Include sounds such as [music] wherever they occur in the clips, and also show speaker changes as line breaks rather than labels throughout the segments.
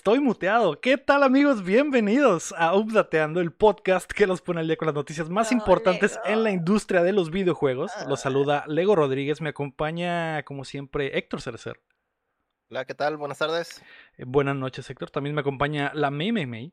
estoy muteado. ¿Qué tal amigos? Bienvenidos a Updateando, el podcast que los pone al día con las noticias más importantes en la industria de los videojuegos. Los saluda Lego Rodríguez, me acompaña como siempre Héctor Cerecer.
Hola, ¿qué tal? Buenas tardes.
Eh, buenas noches Héctor, también me acompaña la Mei Mei Mei.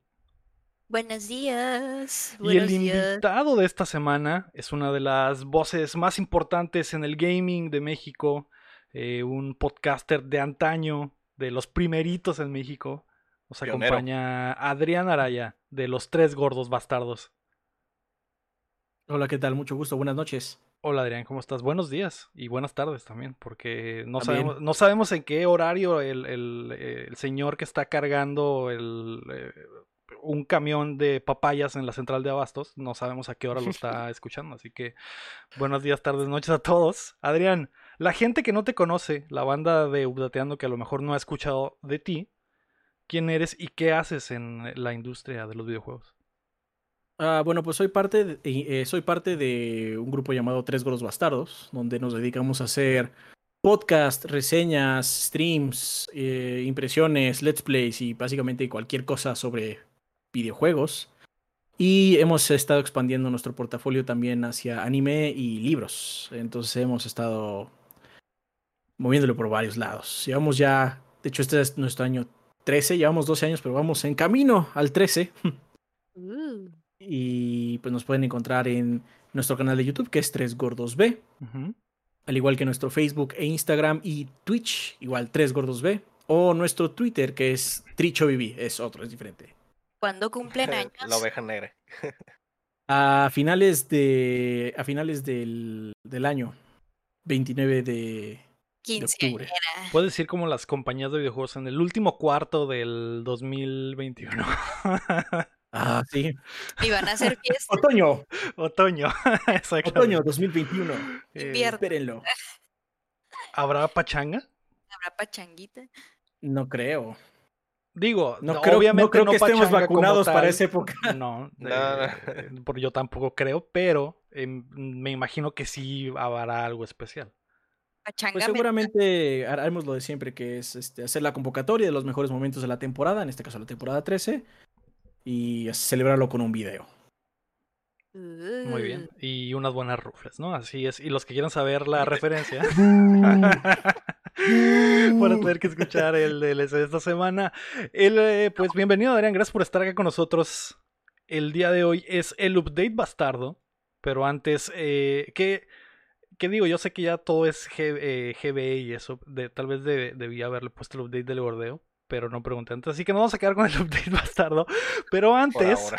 Buenos días.
y el invitado de esta semana es una de las voces más importantes en el gaming de México, eh, un podcaster de antaño, de los primeritos en México. Nos acompaña Adrián Araya, de Los Tres Gordos Bastardos.
Hola, ¿qué tal? Mucho gusto, buenas noches.
Hola Adrián, ¿cómo estás? Buenos días y buenas tardes también, porque no, sabemos, no sabemos en qué horario el, el, señor que está cargando el, eh, un camión de papayas en la central de abastos, no sabemos a qué hora lo está [laughs] escuchando, así que buenos días, tardes, noches a todos. Adrián, la gente que no te conoce, la banda de Updateando que a lo mejor no ha escuchado de ti, ¿quién eres y qué haces en la industria de los videojuegos?
Ah, bueno, pues soy parte, de, eh, soy parte de un grupo llamado Tres Gordos Bastardos, donde nos dedicamos a hacer podcast, reseñas, streams, eh, impresiones, let's plays y básicamente cualquier cosa sobre videojuegos. Y hemos estado expandiendo nuestro portafolio también hacia anime y libros. Entonces hemos estado moviéndolo por varios lados. Llevamos ya, de hecho este es nuestro año 13, llevamos 12 años, pero vamos en camino al 13. Uh. Y pues nos pueden encontrar en nuestro canal de YouTube, que es 3 Gordos B. Al igual que nuestro Facebook e Instagram y Twitch, igual 3 Gordos B. O nuestro Twitter, que es Tricho es otro, es diferente.
¿Cuándo cumplen [laughs] años?
La oveja negra.
a finales de. A finales del, del año. 29 de, octubre.
Puedes decir como las compañías de videojuegos en el último cuarto del 2021. [laughs]
Ah, sí.
Y van a hacer [laughs] fiesta.
Otoño.
Otoño. [laughs]
Otoño 2021.
Eh,
espérenlo.
¿Habrá pachanga?
¿Habrá pachanguita?
No creo.
Digo, no, creo, obviamente
no que estemos vacunados para esa época.
No, porque yo tampoco creo, pero em, me imagino que sí habrá algo especial.
Pues seguramente haremos lo de siempre, que es este, hacer la convocatoria de los mejores momentos de la temporada, en este caso la temporada 13, y celebrarlo con un video.
Muy bien. Y unas buenas rufles, ¿no? Así es. Y los que quieran saber la referencia. [laughs] [laughs] para tener que escuchar [laughs] el DLC de esta semana. El, eh, pues bienvenido, Adrián. Gracias por estar acá con nosotros. El día de hoy es el update bastardo. Pero antes, eh, ¿qué, ¿qué, digo? Yo sé que ya todo es GB, eh, y eso. Tal vez debía haberle puesto el update del gordeo pero no pregunté antes. Así que no vamos a quedar con el [laughs] update bastardo. Pero antes,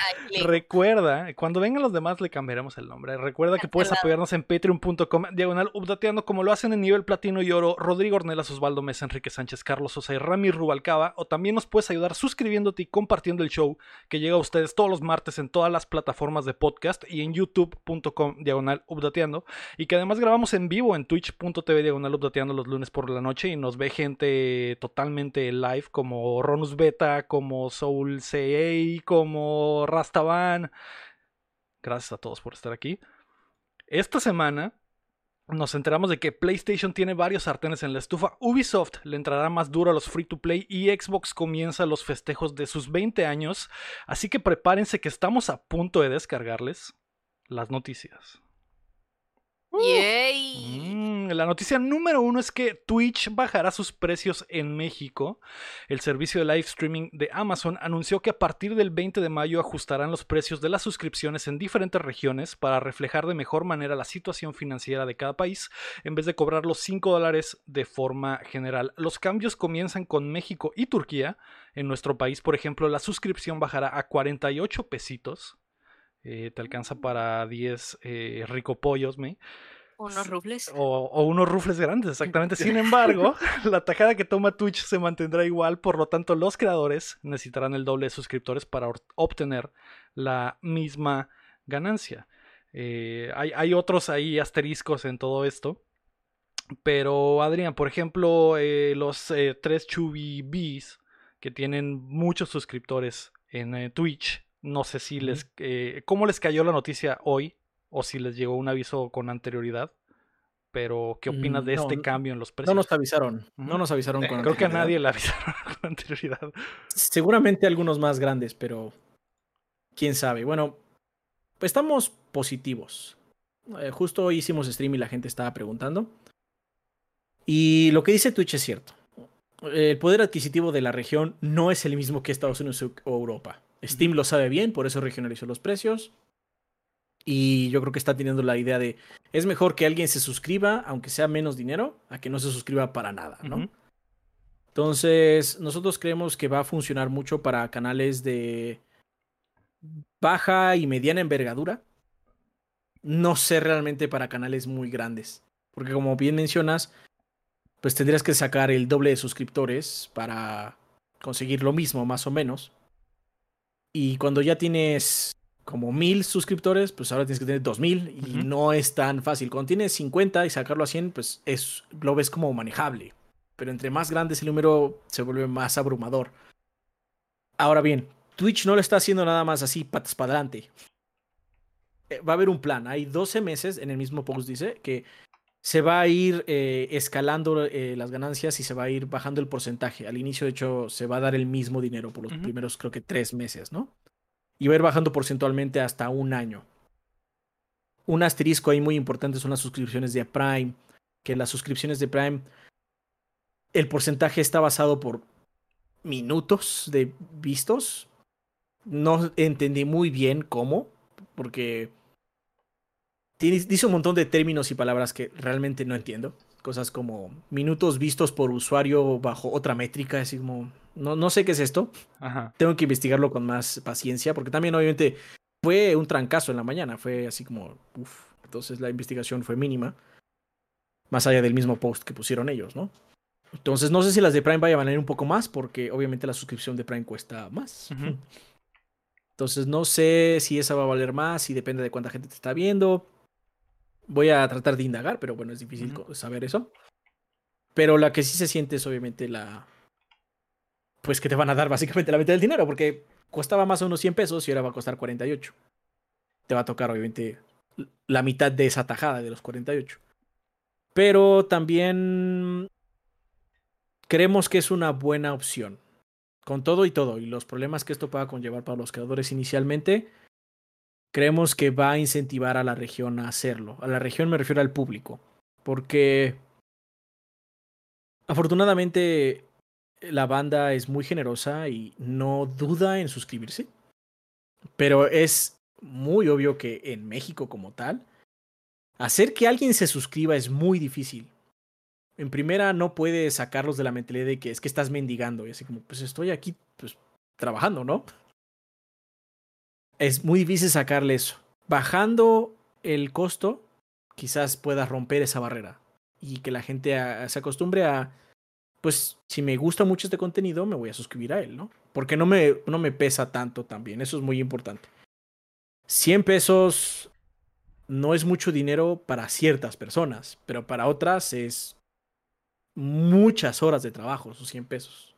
recuerda, cuando vengan los demás le cambiaremos el nombre. Recuerda que puedes apoyarnos en patreon.com, diagonal updateando, como lo hacen en nivel platino y oro Rodrigo Ornelas, Osvaldo Mesa, Enrique Sánchez, Carlos Sosa y Rami Rubalcaba. O también nos puedes ayudar suscribiéndote y compartiendo el show que llega a ustedes todos los martes en todas las plataformas de podcast y en youtube.com, diagonal updateando. Y que además grabamos en vivo en twitch.tv, diagonal updateando los lunes por la noche y nos ve gente totalmente live como Ronus Beta, como Soul CA, como Rastavan. Gracias a todos por estar aquí. Esta semana nos enteramos de que PlayStation tiene varios sartenes en la estufa. Ubisoft le entrará más duro a los free to play y Xbox comienza los festejos de sus 20 años. Así que prepárense que estamos a punto de descargarles las noticias.
Mm,
la noticia número uno es que Twitch bajará sus precios en México. El servicio de live streaming de Amazon anunció que a partir del 20 de mayo ajustarán los precios de las suscripciones en diferentes regiones para reflejar de mejor manera la situación financiera de cada país, en vez de cobrar los 5 dólares de forma general. Los cambios comienzan con México y Turquía. En nuestro país, por ejemplo, la suscripción bajará a 48 pesitos eh, te alcanza para 10 eh, rico pollos, ¿me?
Unos rufles.
O, unos rufles grandes, [laughs] exactamente. Sin embargo, la tajada que toma Twitch se mantendrá igual, por lo tanto, los creadores necesitarán el doble de suscriptores para obtener la misma ganancia. Eh, hay, otros ahí asteriscos en todo esto. Pero, Adrián, por ejemplo, los tres Chubby Bees, que tienen muchos suscriptores en Twitch, no sé si les... Eh, ¿Cómo les cayó la noticia hoy? O si les llegó un aviso con anterioridad. Pero, ¿qué opinas
Mm,
de
no,
este
no-
cambio en los
No
precios?
nos avisaron. No nos avisaron con
Creo que a nadie le avisaron [laughs] con anterioridad.
Seguramente algunos más grandes, pero quién sabe. Bueno, pues estamos positivos. Eh, justo hoy hicimos stream y la gente estaba preguntando. Y lo que dice Twitch es cierto. El poder adquisitivo de la región no es el mismo que Estados Unidos o Europa. Steam lo sabe bien, por eso regionalizó los precios. Y yo creo que está teniendo la idea de, es mejor que alguien se suscriba, aunque sea menos dinero, a que no se suscriba para nada, ¿no? Entonces, nosotros creemos que va a funcionar mucho para canales de baja y mediana envergadura. No sé realmente para canales muy grandes. Porque como bien mencionas, pues tendrías que sacar el doble de suscriptores para conseguir lo mismo, más o menos. Y cuando ya tienes como mil suscriptores, pues ahora tienes que tener dos mil y no es tan fácil. Cuando tienes 50 y sacarlo a 100, pues es, lo ves como manejable. Pero entre más grande es el número, se vuelve más abrumador. Ahora bien, Twitch no lo está haciendo nada más así, patas para adelante. Eh, Va a haber un plan. Hay 12 meses, en el mismo post dice, que se va a ir eh, escalando eh, las ganancias y se va a ir bajando el porcentaje. Al inicio, de hecho, se va a dar el mismo dinero por los primeros, creo que tres meses, ¿no? Y va a ir bajando porcentualmente hasta un año. Un asterisco ahí muy importante son las suscripciones de Prime, que las suscripciones de Prime, el porcentaje está basado por minutos de vistos. No entendí muy bien cómo, porque tiene- dice un montón de términos y palabras que realmente no entiendo. Cosas como minutos vistos por usuario bajo otra métrica, así como, no, no sé qué es esto.
Ajá.
Tengo que investigarlo con más paciencia, porque también obviamente fue un trancazo en la mañana, fue así como, uff, entonces la investigación fue mínima, más allá del mismo post que pusieron ellos, ¿no? Entonces no sé si las de Prime vayan a valer un poco más, porque obviamente la suscripción de Prime cuesta más. Entonces no sé si esa va a valer más, y depende de cuánta gente te está viendo. Voy a tratar de indagar, pero bueno, es difícil saber eso. Pero la que sí se siente es obviamente la... Pues que te van a dar básicamente la mitad del dinero, porque costaba más o menos 100 pesos y ahora va a costar 48. Te va a tocar obviamente la mitad de esa tajada de los 48. Pero también creemos que es una buena opción. Con todo y todo, y los problemas que esto pueda conllevar para los creadores inicialmente, creemos que va a incentivar a la región a hacerlo. A la región me refiero al público. Porque afortunadamente la banda es muy generosa y no duda en suscribirse. Pero es muy obvio que en México como tal, hacer que alguien se suscriba es muy difícil. En primera no puedes sacarlos de la mentalidad de que es que estás mendigando y así como, pues estoy aquí pues trabajando, ¿no? Es muy difícil sacarle eso. Bajando el costo, quizás puedas romper esa barrera y que la gente a- se acostumbre a, pues si me gusta mucho este contenido, me voy a suscribir a él, ¿no? Porque no me, no me pesa tanto también, eso es muy importante. 100 pesos no es mucho dinero para ciertas personas, pero para otras es muchas horas de trabajo, esos 100 pesos.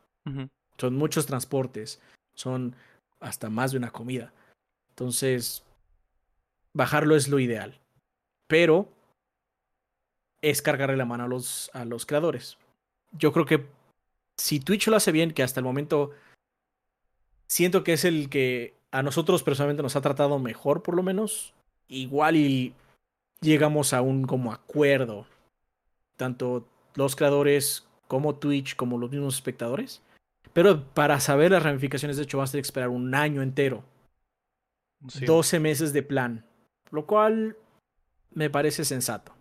Son muchos transportes, son hasta más de una comida. Entonces, bajarlo es lo ideal. Pero es cargarle la mano a los, a los creadores. Yo creo que si Twitch lo hace bien, que hasta el momento siento que es el que a nosotros personalmente nos ha tratado mejor, por lo menos, igual y llegamos a un como acuerdo, tanto los creadores como Twitch, como los mismos espectadores. Pero para saber las ramificaciones, de hecho, vas a tener que esperar un año entero.
Sí.
12 meses de plan. Lo cual me parece sensato.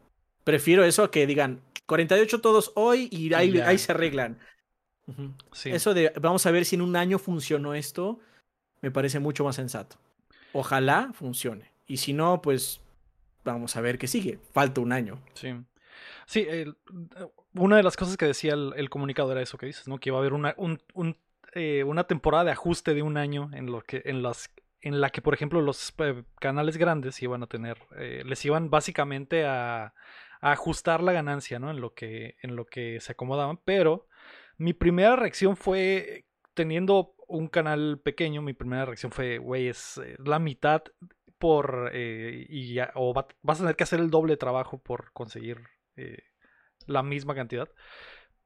Prefiero eso a que digan 48 todos hoy y ahí, ahí se arreglan.
Sí.
Eso de vamos a ver si en un año funcionó esto, me parece mucho más sensato. Ojalá funcione. Y si no, pues vamos a ver qué sigue. Falta un año.
Sí. Sí, el- una de las cosas que decía el, el comunicado era eso que dices, ¿no? Que iba a haber una, un- un, eh, una temporada de ajuste de un año en lo que, en las, en la que, por ejemplo, los eh, canales grandes iban a tener, eh, les iban básicamente a, ajustar la ganancia, ¿no? En lo que, en lo que se acomodaban. Pero mi primera reacción fue, teniendo un canal pequeño, mi primera reacción fue, güey, es eh, la mitad por y ya- o va- vas a tener que hacer el doble trabajo por conseguir la misma cantidad.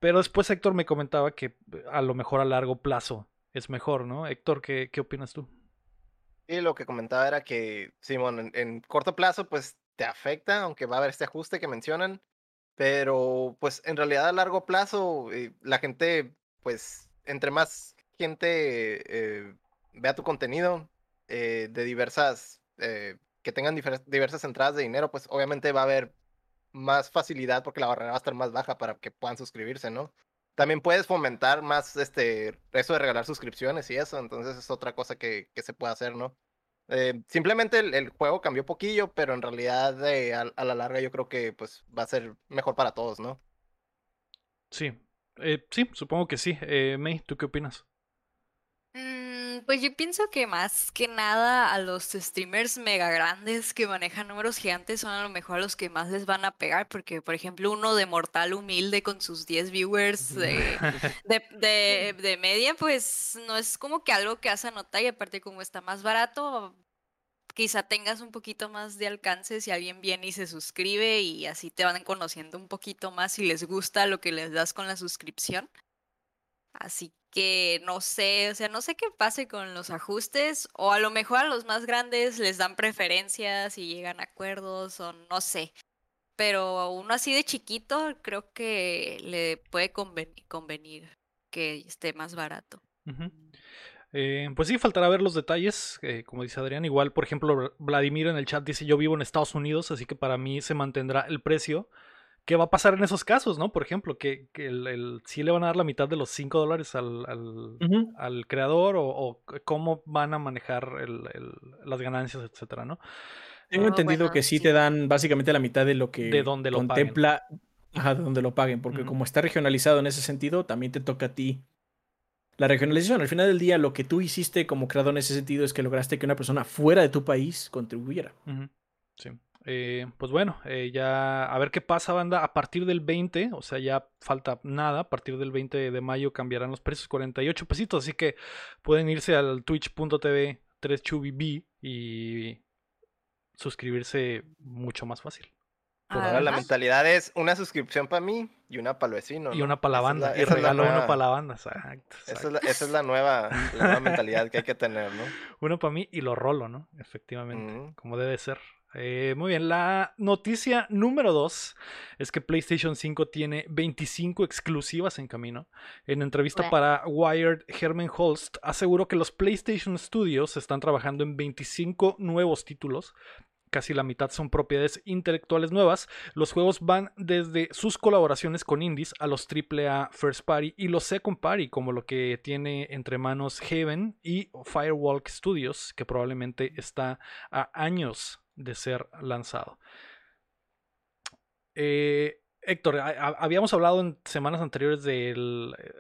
Pero después Héctor me comentaba que a lo mejor a largo plazo es mejor, ¿no? Héctor, ¿qué, qué opinas tú?
Y lo que comentaba era que, Simón, en, corto plazo, pues te afecta, aunque va a haber este ajuste que mencionan, pero pues en realidad a largo plazo, eh, la gente, pues, entre más gente eh, vea tu contenido eh, de diversas, que tengan diversas entradas de dinero, pues obviamente va a haber más facilidad porque la barrera va a estar más baja para que puedan suscribirse, ¿no? También puedes fomentar más este, eso de regalar suscripciones y eso, entonces es otra cosa que, que se puede hacer, ¿no? Eh, simplemente el, juego cambió poquillo, pero en realidad eh, a, a la larga yo creo que pues va a ser mejor para todos, ¿no?
Sí, eh, sí, supongo que sí. Eh, May, ¿tú qué opinas?
Mm, pues yo pienso que más que nada a los streamers mega grandes que manejan números gigantes son a lo mejor los que más les van a pegar, porque por ejemplo uno de mortal humilde con sus 10 viewers de, de, de- de media, pues no es como que algo que hace notar y aparte como está más barato, quizá tengas un poquito más de alcance si alguien viene y se suscribe y así te van conociendo un poquito más si les gusta lo que les das con la suscripción. Así que no sé, o sea, no sé qué pase con los ajustes, o a lo mejor a los más grandes les dan preferencias y llegan a acuerdos, o no sé. Pero uno así de chiquito creo que le puede conven- convenir que esté más barato.
Eh, pues sí, faltará ver los detalles, eh, como dice Adrián. Igual, por ejemplo, Vla- Vladimir en el chat dice yo vivo en Estados Unidos, así que para mí se mantendrá el precio. ¿Qué va a pasar en esos casos, no? Por ejemplo, que, que el, el- sí le van a dar la mitad de los 5 dólares al, al- creador o, o cómo van a manejar el- el- las ganancias, etcétera, ¿no?
Tengo
Oh,
entendido
bueno,
que sí
sí.
te dan básicamente la mitad de lo que
De donde lo paguen.
contempla, ajá, de donde lo paguen, porque como está regionalizado en ese sentido, también te toca a ti la regionalización. Al final del día, lo que tú hiciste como creador en ese sentido es que lograste que una persona fuera de tu país contribuyera.
Sí. Eh, pues bueno, eh, ya a ver qué pasa, banda. A partir del 20, o sea, ya falta nada. A partir del 20 de mayo cambiarán los precios, 48 pesitos. Así que pueden irse al twitch.tv 3chubiB y suscribirse mucho más fácil. Por
Ahora la mentalidad es una suscripción para mí y una para el vecino.
Y una para la
es
banda.
la-
y
esa es la
regalo uno
nueva-
para la banda. Exacto.
Esa es la, esa es la nueva, la nueva [laughs] mentalidad que hay que tener, ¿no?
Uno para mí y lo rolo, ¿no? Efectivamente. Como debe ser. Eh, muy bien, la noticia número 2 es que PlayStation 5 tiene 25 exclusivas en camino. En entrevista para Wired, Herman Holst aseguró que los PlayStation Studios están trabajando en 25 nuevos títulos. Casi la mitad son propiedades intelectuales nuevas. Los juegos van desde sus colaboraciones con indies a los AAA First Party y los Second Party, como lo que tiene entre manos Haven y Firewalk Studios, que probablemente está a años de ser lanzado. Eh, Héctor, habíamos hablado en semanas anteriores del, eh,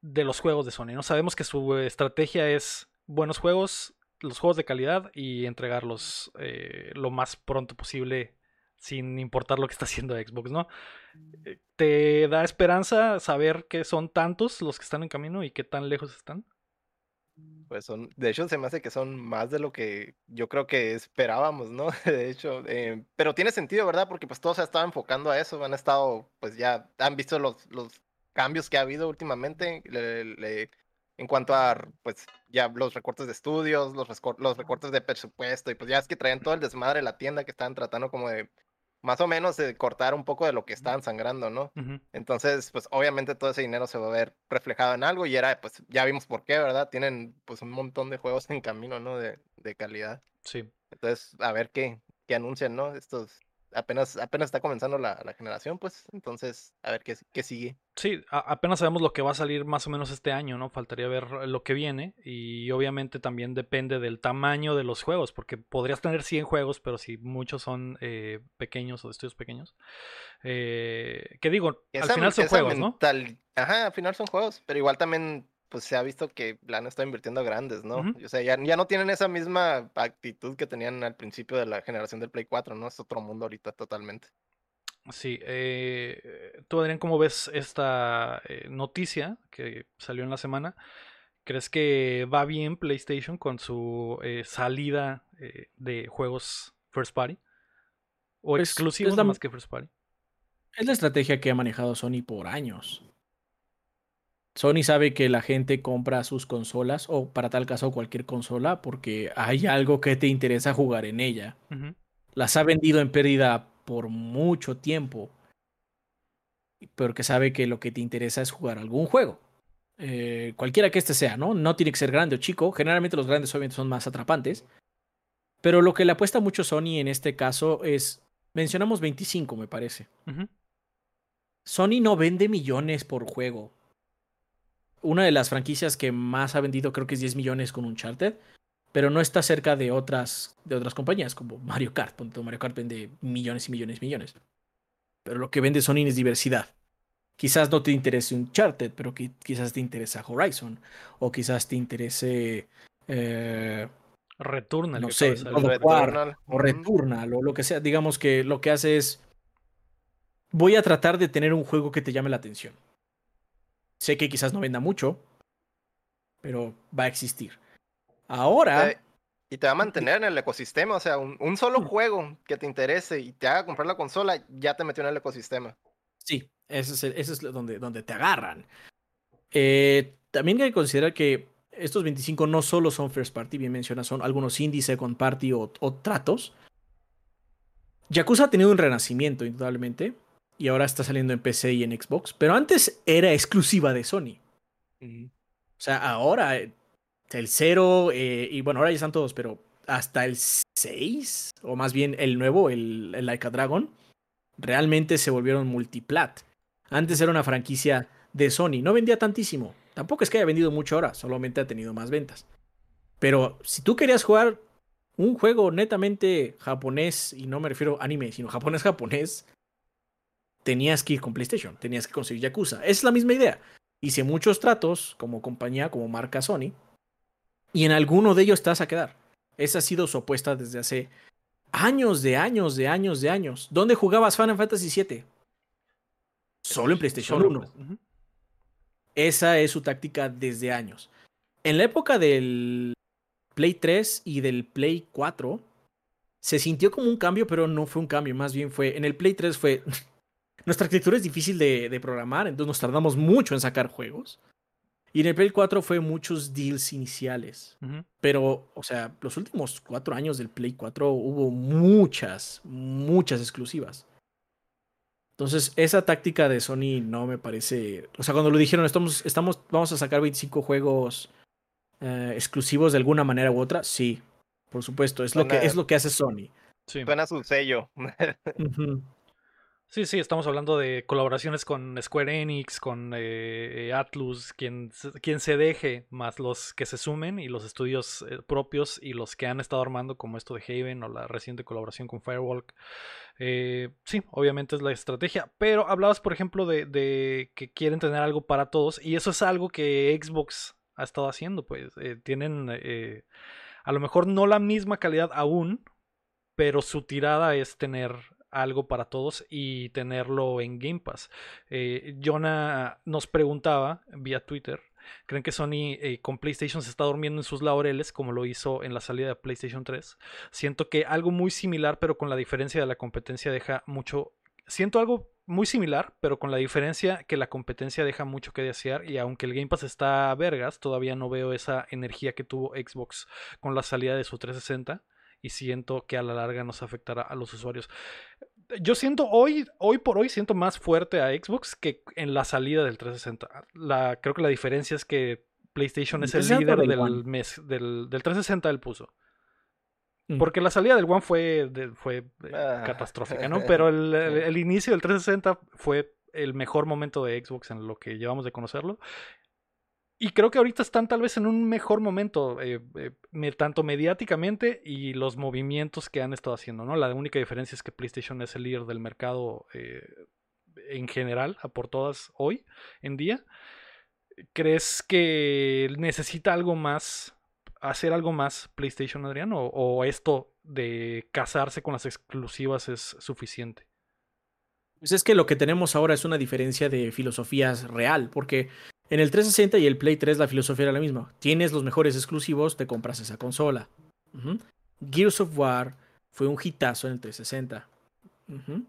de los juegos de Sony. No sabemos que su estrategia es buenos juegos, los juegos de calidad y entregarlos eh, lo más pronto posible sin importar lo que está haciendo Xbox, ¿no? ¿Te da esperanza saber que son tantos los que están en camino y qué tan lejos están?
Pues son, de hecho, se me hace que son más de lo que yo creo que esperábamos, ¿no? [laughs] De hecho, eh, pero tiene sentido, ¿verdad? Porque pues todos se estaban enfocando a eso, han estado, pues ya han visto los, los cambios que ha habido últimamente en cuanto a, pues ya los recortes de estudios, los, los recortes de presupuesto, y pues ya es que traían todo el desmadre de la tienda que estaban tratando como de, más o menos, de cortar un poco de lo que estaban sangrando, ¿no? Entonces, pues obviamente todo ese dinero se va a ver reflejado en algo y era, pues ya vimos por qué, ¿verdad? Tienen pues un montón de juegos en camino, ¿no? De, de calidad.
Sí.
Entonces, a ver qué, qué anuncian, ¿no? Estos, apenas, apenas está comenzando la, la generación, pues, entonces, a ver qué, qué sigue.
Sí, a- apenas sabemos lo que va a salir más o menos este año, ¿no? Faltaría ver lo que viene y obviamente también depende del tamaño de los juegos, porque podrías tener 100 juegos, pero si muchos son eh, pequeños o de estudios pequeños, eh, que digo, al final son juegos, ¿no?
Ajá, al final son juegos, pero igual también, pues se ha visto que la han estado invirtiendo grandes, ¿no?
Ujú.
O sea, ya, ya no tienen esa misma actitud que tenían al principio de la generación del Play 4, ¿no? Es otro mundo ahorita totalmente.
Sí, eh, tú Adrián, ¿cómo ves esta eh, noticia que salió en la semana? ¿Crees que va bien PlayStation con su eh, salida eh, de juegos first party? ¿O
Pues,
exclusivos
es la-
más que first party?
Es la estrategia que ha manejado Sony por años. Sony sabe que la gente compra sus consolas, o para tal caso cualquier consola, porque hay algo que te interesa jugar en ella. Las ha vendido en pérdida por mucho tiempo, pero que sabe que lo que te interesa es jugar algún juego. Eh, cualquiera que este sea, ¿no? No tiene que ser grande o chico. Generalmente los grandes obviamente son más atrapantes. Pero lo que le apuesta mucho Sony en este caso es, mencionamos 25 me parece. Sony no vende millones por juego. Una de las franquicias que más ha vendido creo que es 10 millones con Uncharted, pero no está cerca de otras, de otras compañías como Mario Kart. Mario Kart vende millones y millones y millones. Pero lo que vende Sony es diversidad. Quizás no te interese Uncharted, pero qui- quizás te interesa Horizon. O quizás te interese eh,
Returnal.
No sé, War,
Returnal,
o. Returnal o lo que sea. Digamos que lo que hace es. Voy a tratar de tener un juego que te llame la atención. Sé que quizás no venda mucho, pero va a existir. Ahora,
Eh, Y te va a mantener en el ecosistema, o sea, un, un solo
Mm.
juego que te interese y te haga comprar la consola, ya te metió en el ecosistema.
sí, ese es, donde, donde te agarran. Eh, también hay que considerar que estos 25 no solo son first party, bien mencionas, son algunos indie, second party o, o tratos. Yakuza ha tenido un renacimiento, indudablemente, y ahora está saliendo en PC y en Xbox, pero antes era exclusiva de Sony. O sea, ahora el 0 eh, y bueno, ahora ya están todos, pero hasta el 6, o más bien el nuevo, el, el Like a Dragon, realmente se volvieron multiplat. Antes era una franquicia de Sony, no vendía tantísimo. Tampoco es que haya vendido mucho ahora, solamente ha tenido más ventas. Pero si tú querías jugar un juego netamente japonés, y no me refiero a anime, sino japonés japonés, tenías que ir con PlayStation, tenías que conseguir Yakuza. Es la misma idea. Hice muchos tratos como compañía, como marca Sony, y en alguno de ellos te vas a quedar. Esa ha sido su apuesta desde hace años, de años, de años, de años. ¿Dónde jugabas Final Fantasy VII? Solo en PlayStation
Solo,
1.
pues, ujú.
Esa es su táctica desde años. En la época del Play 3 y del Play 4, se sintió como un cambio, pero no fue un cambio. Más bien fue. En el Play 3 fue. [laughs] Nuestra arquitectura es difícil de, de programar, entonces nos tardamos mucho en sacar juegos. Y en el Play 4 fue muchos deals iniciales. Pero, o sea, los últimos cuatro años del Play 4 hubo muchas, muchas exclusivas. Entonces, esa táctica de Sony no me parece. O sea, cuando lo dijeron, estamos, estamos, vamos a sacar 25 juegos eh, exclusivos de alguna manera u otra, sí. Por supuesto, es lo, que, es lo que hace Sony.
Sí.
Suena su sello. [laughs]
Sí, sí, estamos hablando de colaboraciones con Square Enix, con eh, eh, Atlus, quien, se- deje, más los que se sumen y los estudios eh, propios y los que han estado armando, como esto de Haven o la reciente colaboración con Firewalk. Eh, sí, obviamente es la estrategia, pero hablabas, por ejemplo, de, de que quieren tener algo para todos y eso es algo que Xbox ha estado haciendo, pues eh, tienen a lo mejor no la misma calidad aún, pero su tirada es tener algo para todos y tenerlo en Game Pass. Eh, Jonah nos preguntaba vía Twitter, ¿creen que Sony eh, con PlayStation se está durmiendo en sus laureles como lo hizo en la salida de PlayStation 3? Siento que algo muy similar, pero con la diferencia de la competencia deja mucho... Siento algo muy similar, pero con la diferencia que la competencia deja mucho que desear y aunque el Game Pass está a vergas, todavía no veo esa energía que tuvo Xbox con la salida de su 360 y siento que a la larga nos afectará a los usuarios. Yo siento hoy, hoy por hoy, siento más fuerte a Xbox que en la salida del 360. La, creo que la diferencia es que PlayStation es el
360
líder
del
mes, del, del 360 él puso.
Mm.
Porque la salida del One fue, de- fue eh,
Ah.
catastrófica, ¿no? [laughs] Pero el, el- el inicio del 360 fue el mejor momento de Xbox en lo que llevamos de conocerlo. Y creo que ahorita están tal vez en un mejor momento, eh, eh, tanto mediáticamente y los movimientos que han estado haciendo, ¿no? La única diferencia es que PlayStation es el líder del mercado eh, en general, a por todas hoy en día. ¿Crees que necesita algo más, hacer algo más PlayStation, Adrián? ¿O, o esto de casarse con las exclusivas es suficiente?
Pues es que lo que tenemos ahora es una diferencia de filosofías real, porque en el 360 y el Play 3 la filosofía era la misma. Tienes los mejores exclusivos, te compras esa consola. Gears of War fue un hitazo en el 360. Ujú.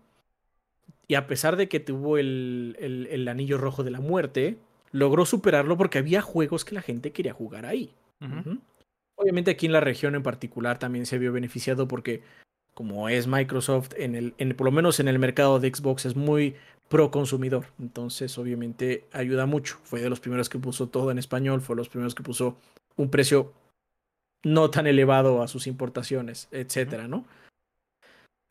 Y a pesar de que tuvo el, el, el anillo rojo de la muerte, logró superarlo porque había juegos que la gente quería jugar ahí. Obviamente aquí en la región en particular también se vio beneficiado porque como es Microsoft, en el, en, por lo menos en el mercado de Xbox es muy pro consumidor. Entonces obviamente ayuda mucho. Fue de los primeros que puso todo en español, fue de los primeros que puso un precio no tan elevado a sus importaciones, etcétera, ¿no?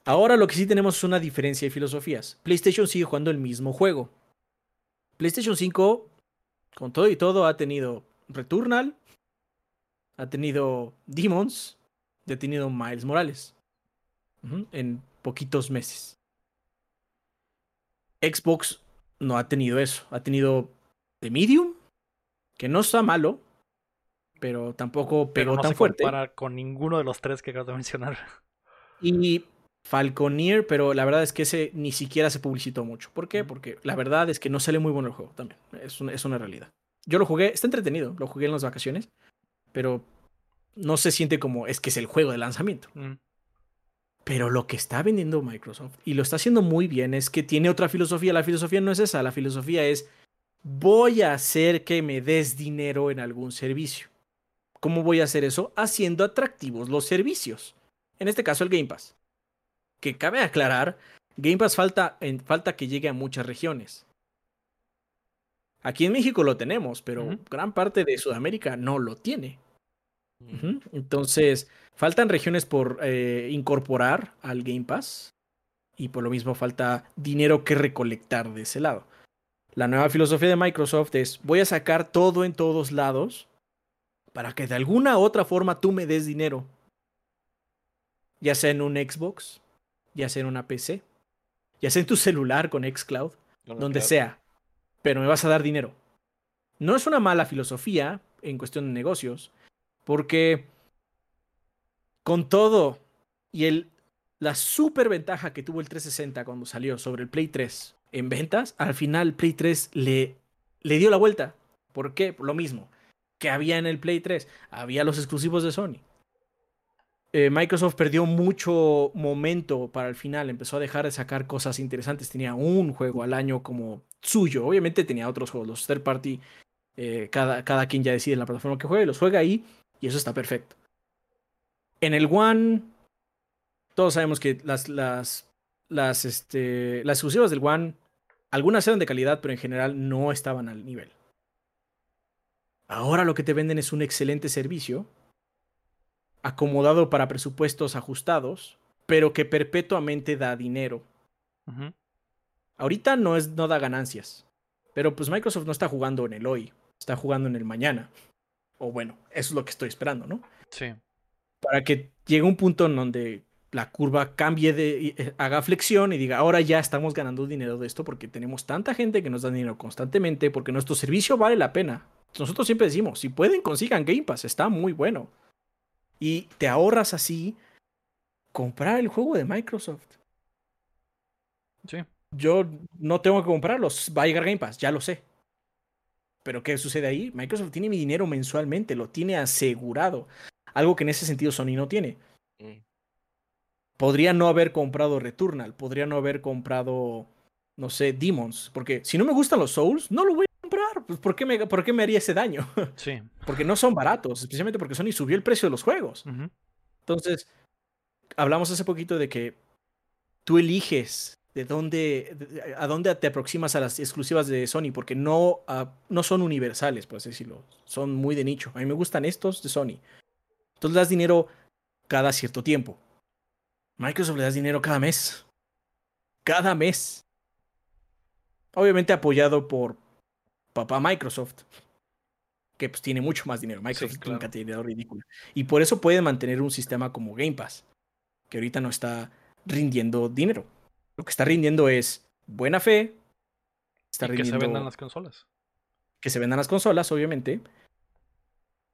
Ahora lo que sí tenemos es una diferencia de filosofías. PlayStation sigue jugando el mismo juego. PlayStation 5, con todo y todo, ha tenido Returnal, ha tenido Demons, ha tenido Miles Morales. En poquitos meses. Xbox no ha tenido eso. Ha tenido The Medium, que no está malo, pero tampoco
Pero
pegó
no
tan
se
fuerte.
compara con ninguno de los tres que acabas de mencionar.
Y Falconeer, pero la verdad es que ese ni siquiera se publicitó mucho. ¿Por qué?
Ujú.
Porque la verdad es que no sale muy bueno el juego también. Es una, es una realidad. Yo lo jugué, está entretenido, lo jugué en las vacaciones, pero no se siente como es que es el juego de lanzamiento.
Mm,
Pero lo que está vendiendo Microsoft, y lo está haciendo muy bien, es que tiene otra filosofía. La filosofía no es esa, la filosofía es voy a hacer que me des dinero en algún servicio. ¿Cómo voy a hacer eso? Haciendo atractivos los servicios. En este caso el Game Pass. Que cabe aclarar, Game Pass falta, en- falta que llegue a muchas regiones. Aquí en México lo tenemos, pero gran parte de Sudamérica no lo tiene. Entonces, faltan regiones por eh, incorporar al Game Pass y por lo mismo falta dinero que recolectar de ese lado. La nueva filosofía de Microsoft es voy a sacar todo en todos lados para que de alguna u otra forma tú me des dinero. Ya sea en un Xbox, ya sea en una PC, ya sea en tu celular con Xcloud,
Yo no
donde sea, pero me vas a dar dinero. No es una mala filosofía en cuestión de negocios, porque con todo y el, la super ventaja que tuvo el 360 cuando salió sobre el Play 3 en ventas, al final Play 3 le, le dio la vuelta. ¿Por qué? Lo mismo que había en el Play 3, había los exclusivos de Sony. Eh, Microsoft perdió mucho momento para el final, empezó a dejar de sacar cosas interesantes, tenía un juego al año como suyo, obviamente tenía otros juegos, los third party, eh, cada, cada quien ya decide en la plataforma que juegue, los juega ahí y eso está perfecto. En el One, todos sabemos que las, las, las, este, las exclusivas del One, algunas eran de calidad, pero en general no estaban al nivel. Ahora lo que te venden es un excelente servicio, acomodado para presupuestos ajustados, pero que perpetuamente da dinero. Ahorita no, es, no da ganancias, pero pues Microsoft no está jugando en el hoy, está jugando en el mañana. O bueno, eso es lo que estoy esperando, ¿no?
Sí.
Para que llegue un punto en donde la curva cambie de, eh, haga flexión y diga, ahora ya estamos ganando dinero de esto porque tenemos tanta gente que nos da dinero constantemente, porque nuestro servicio vale la pena. Nosotros siempre decimos, si pueden, consigan Game Pass, está muy bueno. Y te ahorras así comprar el juego de Microsoft.
Sí.
Yo no tengo que comprarlos, va a llegar Game Pass, ya lo sé. Pero ¿qué sucede ahí? Microsoft tiene mi dinero mensualmente, lo tiene asegurado. Algo que en ese sentido Sony no tiene.
Mm.
Podría no haber comprado Returnal, podría no haber comprado, no sé, Demons. Porque si no me gustan los Souls, no lo voy a comprar. Pues, ¿por, qué me, ¿Por qué me haría ese daño? [laughs]
Sí.
porque no son baratos, especialmente porque Sony subió el precio de los juegos. Entonces, hablamos hace poquito de que tú eliges de dónde, de- a dónde te aproximas a las exclusivas de Sony, porque no, ah, no son universales, por así decirlo. Son muy de nicho. A mí me gustan estos de Sony. Entonces le das dinero cada cierto tiempo. Microsoft le das dinero cada mes. Cada mes. Obviamente apoyado por papá Microsoft, que pues tiene mucho más dinero. Microsoft tiene
claro.
cantidad ridícula. Y por eso puede mantener un sistema como Game Pass, que ahorita no está rindiendo dinero. Lo que está rindiendo es buena fe. Está
Y que se
rindiendo
vendan las consolas.
que se vendan las consolas, obviamente.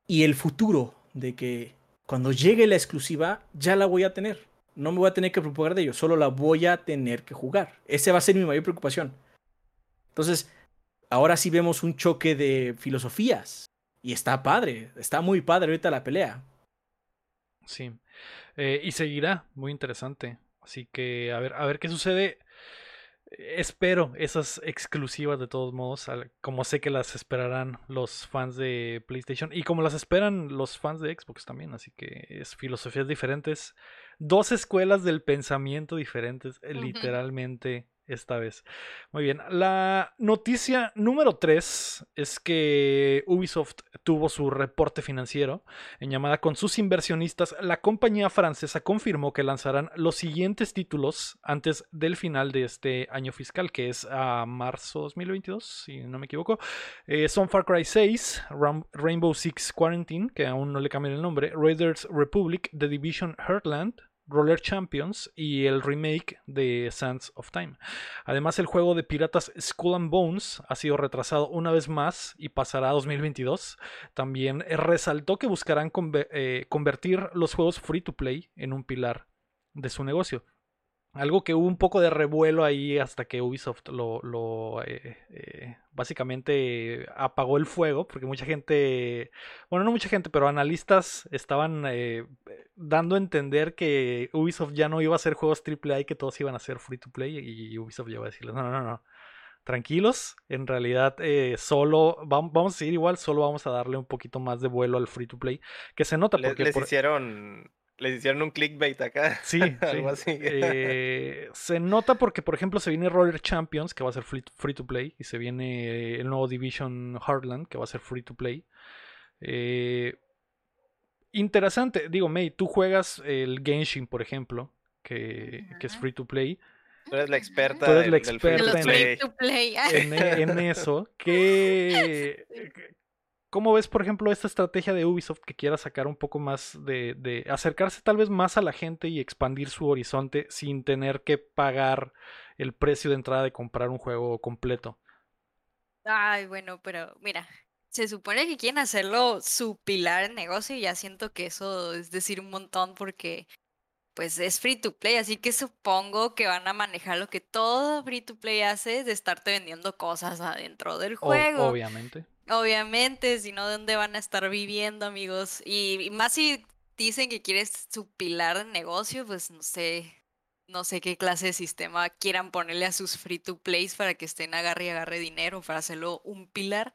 Y el futuro de que cuando llegue la exclusiva ya la voy a tener. No me voy a tener que preocupar de ello, solo la voy a tener que jugar. Esa va a ser mi mayor preocupación. Entonces, ahora sí vemos un choque de filosofías. Y está padre, está muy padre ahorita la pelea.
Sí. Eh, y seguirá, muy interesante. Así que a ver, a ver qué sucede. espero esas exclusivas de todos modos, como sé que las esperarán los fans de PlayStation y como las esperan los fans de Xbox también, así que es filosofías diferentes, dos escuelas del pensamiento diferentes, literalmente esta vez. Muy bien, la noticia número 3 es que Ubisoft tuvo su reporte financiero. En llamada con sus inversionistas, la compañía francesa confirmó que lanzarán los siguientes títulos antes del final de este año fiscal, que es a marzo 2022, si no me equivoco. Eh, son Far Cry 6, Rainbow Six Quarantine, que aún no le cambian el nombre, Raiders Republic, The Division Heartland, Roller Champions y el remake de Sands of Time. Además, el juego de piratas Skull and Bones ha sido retrasado una vez más y pasará a 2022. También resaltó que buscarán eh, convertir los juegos free to play en un pilar de su negocio. Algo que hubo un poco de revuelo ahí hasta que Ubisoft lo, eh, eh, básicamente apagó el fuego, porque mucha gente, bueno, no mucha gente, pero analistas estaban eh, dando a entender que Ubisoft ya no iba a hacer juegos AAA y que todos iban a ser free to play y Ubisoft ya va a decirles, no, no, no, no. Tranquilos, en realidad solo vamos, a seguir igual, solo vamos a darle un poquito más de vuelo al free to play, que se nota porque
les, hicieron les hicieron un clickbait acá.
Sí, [laughs] Algo Así. Eh, se nota porque, por ejemplo, se viene Roller Champions, que va a ser free, to play, y se viene el nuevo Division Heartland, que va a ser free to play. Eh, interesante, digo, May, tú juegas el Genshin, por ejemplo, que, es free to play.
Tú eres la experta, eres la experta
free to play.
En, en, eso. ¿Qué, [laughs] ¿Cómo ves, por ejemplo, esta estrategia de Ubisoft que quiera sacar un poco más de, acercarse tal vez más a la gente y expandir su horizonte sin tener que pagar el precio de entrada de comprar un juego completo?
Ay, bueno, pero mira, se supone que quieren hacerlo su pilar en negocio y ya siento que eso es decir un montón porque pues es free to play, así que supongo que van a manejar lo que todo free to play hace de estarte vendiendo cosas adentro del juego.
obviamente.
Obviamente, si no, ¿de dónde van a estar viviendo, amigos? Y, más si dicen que quieres su pilar de negocio, pues no sé, no sé qué clase de sistema quieran ponerle a sus free to plays para que estén agarre y agarre dinero para hacerlo un pilar.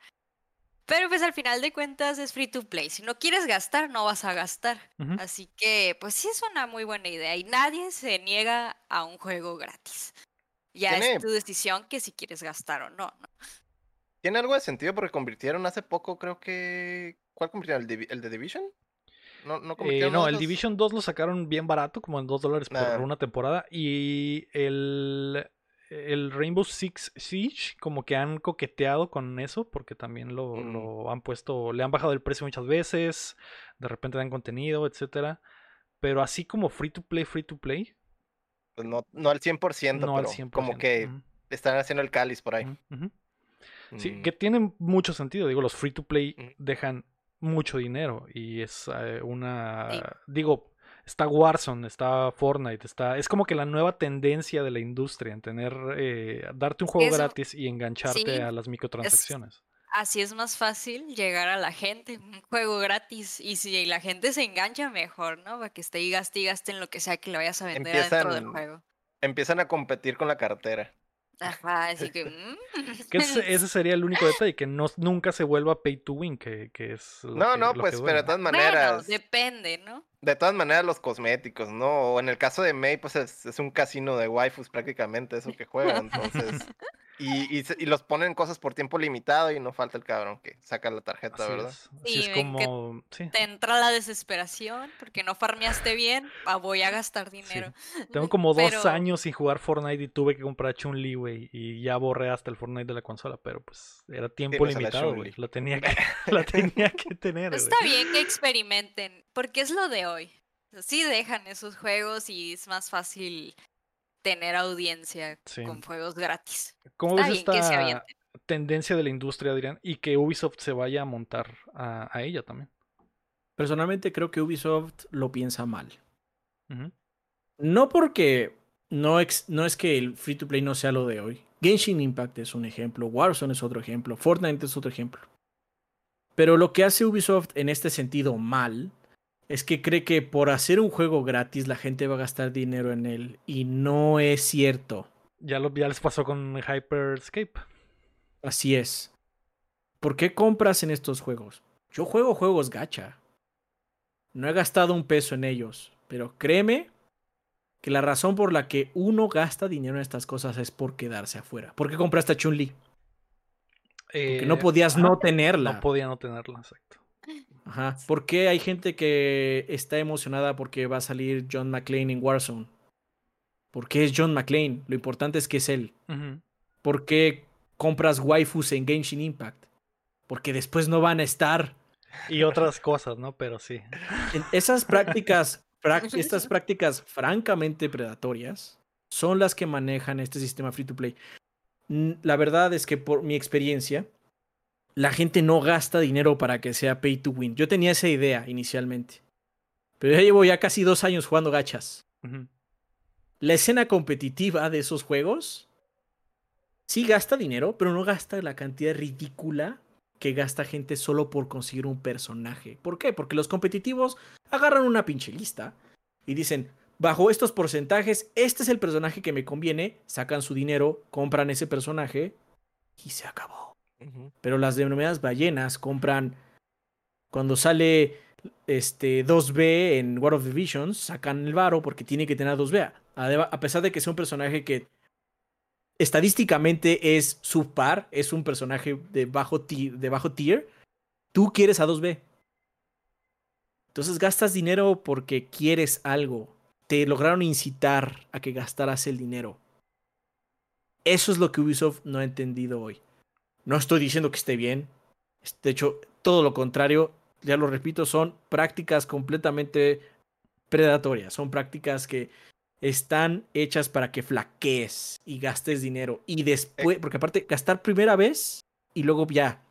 Pero pues al final de cuentas es free to play. Si no quieres gastar, no vas a gastar. Así que pues sí es una muy buena idea y nadie se niega a un juego gratis. Ya es tu decisión que si quieres gastar o no. ¿no?
Tiene algo de sentido porque convirtieron hace poco, creo que. ¿Cuál convirtieron? ¿El, de, Division?
No, no, eh, no el Division 2 lo sacaron bien barato, como en 2 dólares por una temporada. Y el, el Rainbow Six Siege, como que han coqueteado con eso, porque también lo, mm. lo, han puesto, le han bajado el precio muchas veces, de repente dan contenido, etcétera. Pero así como free to play, free to play.
Pues no, no al 100%, no pero al 100%. como que están haciendo el cáliz por ahí.
Sí, mm. que tiene mucho sentido. Digo, los free to play mm. dejan mucho dinero y es eh, una. Digo, está Warzone, está Fortnite, está. Es como que la nueva tendencia de la industria en tener. Eh, darte un juego gratis y engancharte a las microtransacciones.
así es más fácil llegar a la gente, un juego gratis. Y si la gente se engancha, mejor, ¿no? Para que esté y gaste y gaste en lo que sea que le vayas a vender dentro del juego.
Empiezan a competir con la cartera.
Ajá, así que...
que [laughs] ese, sería el único detalle, que no, nunca se vuelva pay to win, que, que es...
no, no, pues, pero de todas maneras...
depende, ¿no?
De todas maneras, los cosméticos, ¿no? O en el caso de May, pues es, es un casino de waifus prácticamente, eso que juega, entonces... [laughs] Y, y, los ponen cosas por tiempo limitado y no falta el cabrón que saca la tarjeta, ¿verdad?
Sí, es como... Te entra la desesperación porque no farmeaste bien, ah, voy a gastar dinero.
Tengo [laughs] como dos años sin jugar Fortnite y tuve que comprar Chun-Li, güey, y ya borré hasta el Fortnite de la consola, pero pues era tiempo limitado, güey. La tenía [laughs] que, la tenía que tener,
Está bien que experimenten, porque es lo de hoy. Sí dejan esos juegos y es más fácil tener audiencia con juegos gratis.
¿Cómo ves esta tendencia de la industria, Adrián? Y que Ubisoft se vaya a montar a, ella también.
Personalmente creo que Ubisoft lo piensa mal. No porque no, no es que el free to play no sea lo de hoy. Genshin Impact es un ejemplo, Warzone es otro ejemplo, Fortnite es otro ejemplo. Pero lo que hace Ubisoft en este sentido mal es que cree que por hacer un juego gratis la gente va a gastar dinero en él y no es cierto.
Ya, lo, ya les pasó con Hyperscape.
Así es. ¿Por qué compras en estos juegos? Yo juego juegos gacha. No he gastado un peso en ellos, pero créeme que la razón por la que uno gasta dinero en estas cosas es por quedarse afuera. ¿Por qué compraste a Chun-Li? Porque no
Eh,
podías no tenerla.
No podía no tenerla, exacto.
Ajá. ¿Por qué hay gente que está emocionada porque va a salir John McClane en Warzone? ¿Por qué es John McClane? Lo importante es que es él.
Ujú.
¿Por qué compras waifus en Genshin Impact? Porque después no van a estar.
Y otras cosas, ¿no? Pero sí.
En esas prácticas, [laughs] estas prácticas francamente predatorias son las que manejan este sistema free to play. La verdad es que por mi experiencia, la gente no gasta dinero para que sea pay to win. Yo tenía esa idea inicialmente. Pero ya llevo ya casi dos años jugando gachas. La escena competitiva de esos juegos sí gasta dinero, pero no gasta la cantidad ridícula que gasta gente solo por conseguir un personaje. ¿Por qué? Porque los competitivos agarran una pinche lista y dicen, bajo estos porcentajes, este es el personaje que me conviene, sacan su dinero, compran ese personaje y se acabó. Pero las denominadas ballenas compran cuando sale este 2B en War of the Visions, sacan el varo porque tiene que tener 2B. Adeba- A pesar de que sea un personaje que estadísticamente es subpar, es un personaje de bajo, de bajo tier, tú quieres a 2B. Entonces gastas dinero porque quieres algo. Te lograron incitar a que gastaras el dinero. Eso es lo que Ubisoft no ha entendido hoy. No estoy diciendo que esté bien. De hecho, todo lo contrario, ya lo repito, son prácticas completamente predatorias. Son prácticas que están hechas para que flaquees y gastes dinero. Y después, porque aparte, gastar primera vez y luego ya.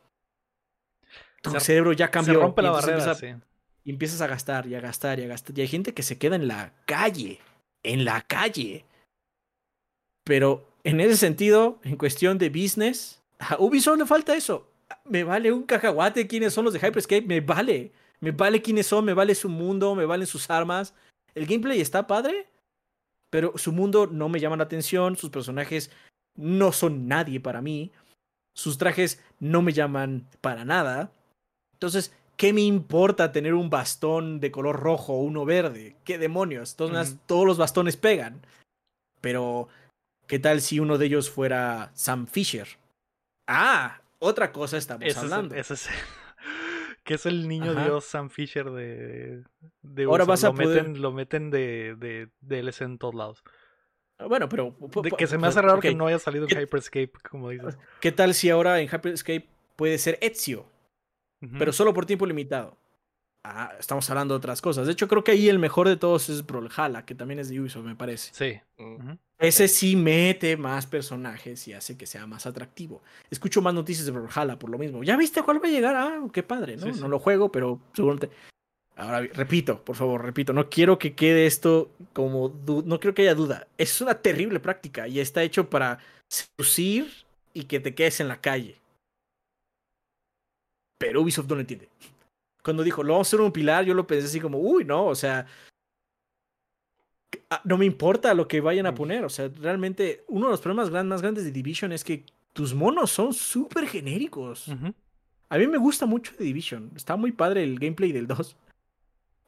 Tu
Se-
cerebro ya cambió.
Se rompe la barrera, sí.
y empiezas a gastar y a gastar y a gastar. Y hay gente que se queda en la calle. En la calle. Pero en ese sentido, en cuestión de business, a Ubisoft le falta eso. Me vale un cacahuate quiénes son los de Hyperscape. Me vale. Me vale quiénes son, me vale su mundo, me valen sus armas. El gameplay está padre, pero su mundo no me llama la atención. Sus personajes no son nadie para mí. Sus trajes no me llaman para nada. Entonces, ¿qué me importa tener un bastón de color rojo o uno verde? ¿Qué demonios? Todos los bastones pegan. Pero, ¿qué tal si uno de ellos fuera Sam Fisher? Ah, otra cosa estamos
Ese es, el-
hablando.
ese es- [laughs] que es el niño
Ajá.
dios Sam Fisher de, de
Ahora vas a
lo
poder-
meten, lo meten de, de DLC en todos lados.
Ah, Bueno, pero...
De que se me hace raro que no haya salido en
¿Qué-
Hyperscape, como dices.
¿Qué tal si ahora en Hyperscape puede ser Ezio? Pero solo por tiempo limitado. Ah, estamos hablando de otras cosas. De hecho, creo que ahí el mejor de todos es Brawlhalla, que también es de Ubisoft, me parece.
Sí.
Ese sí mete más personajes y hace que sea más atractivo. Escucho más noticias de Brawlhalla por lo mismo. ¿Ya viste cuál va a llegar? Ah, qué padre, ¿no?
Sí, sí.
No lo juego, pero seguramente... Ahora, repito, por favor, repito, no quiero que quede esto como... du- No quiero que haya duda. Es una terrible práctica y está hecho para seducir y que te quedes en la calle. Pero Ubisoft no lo entiende. Cuando dijo, lo vamos a hacer un pilar, yo lo pensé así como, uy, no, o sea, ah, no me importa lo que vayan a poner. O sea, realmente uno de los problemas gran- más grandes de Division es que tus monos son súper genéricos. A mí me gusta mucho de Division. Está muy padre el gameplay del 2.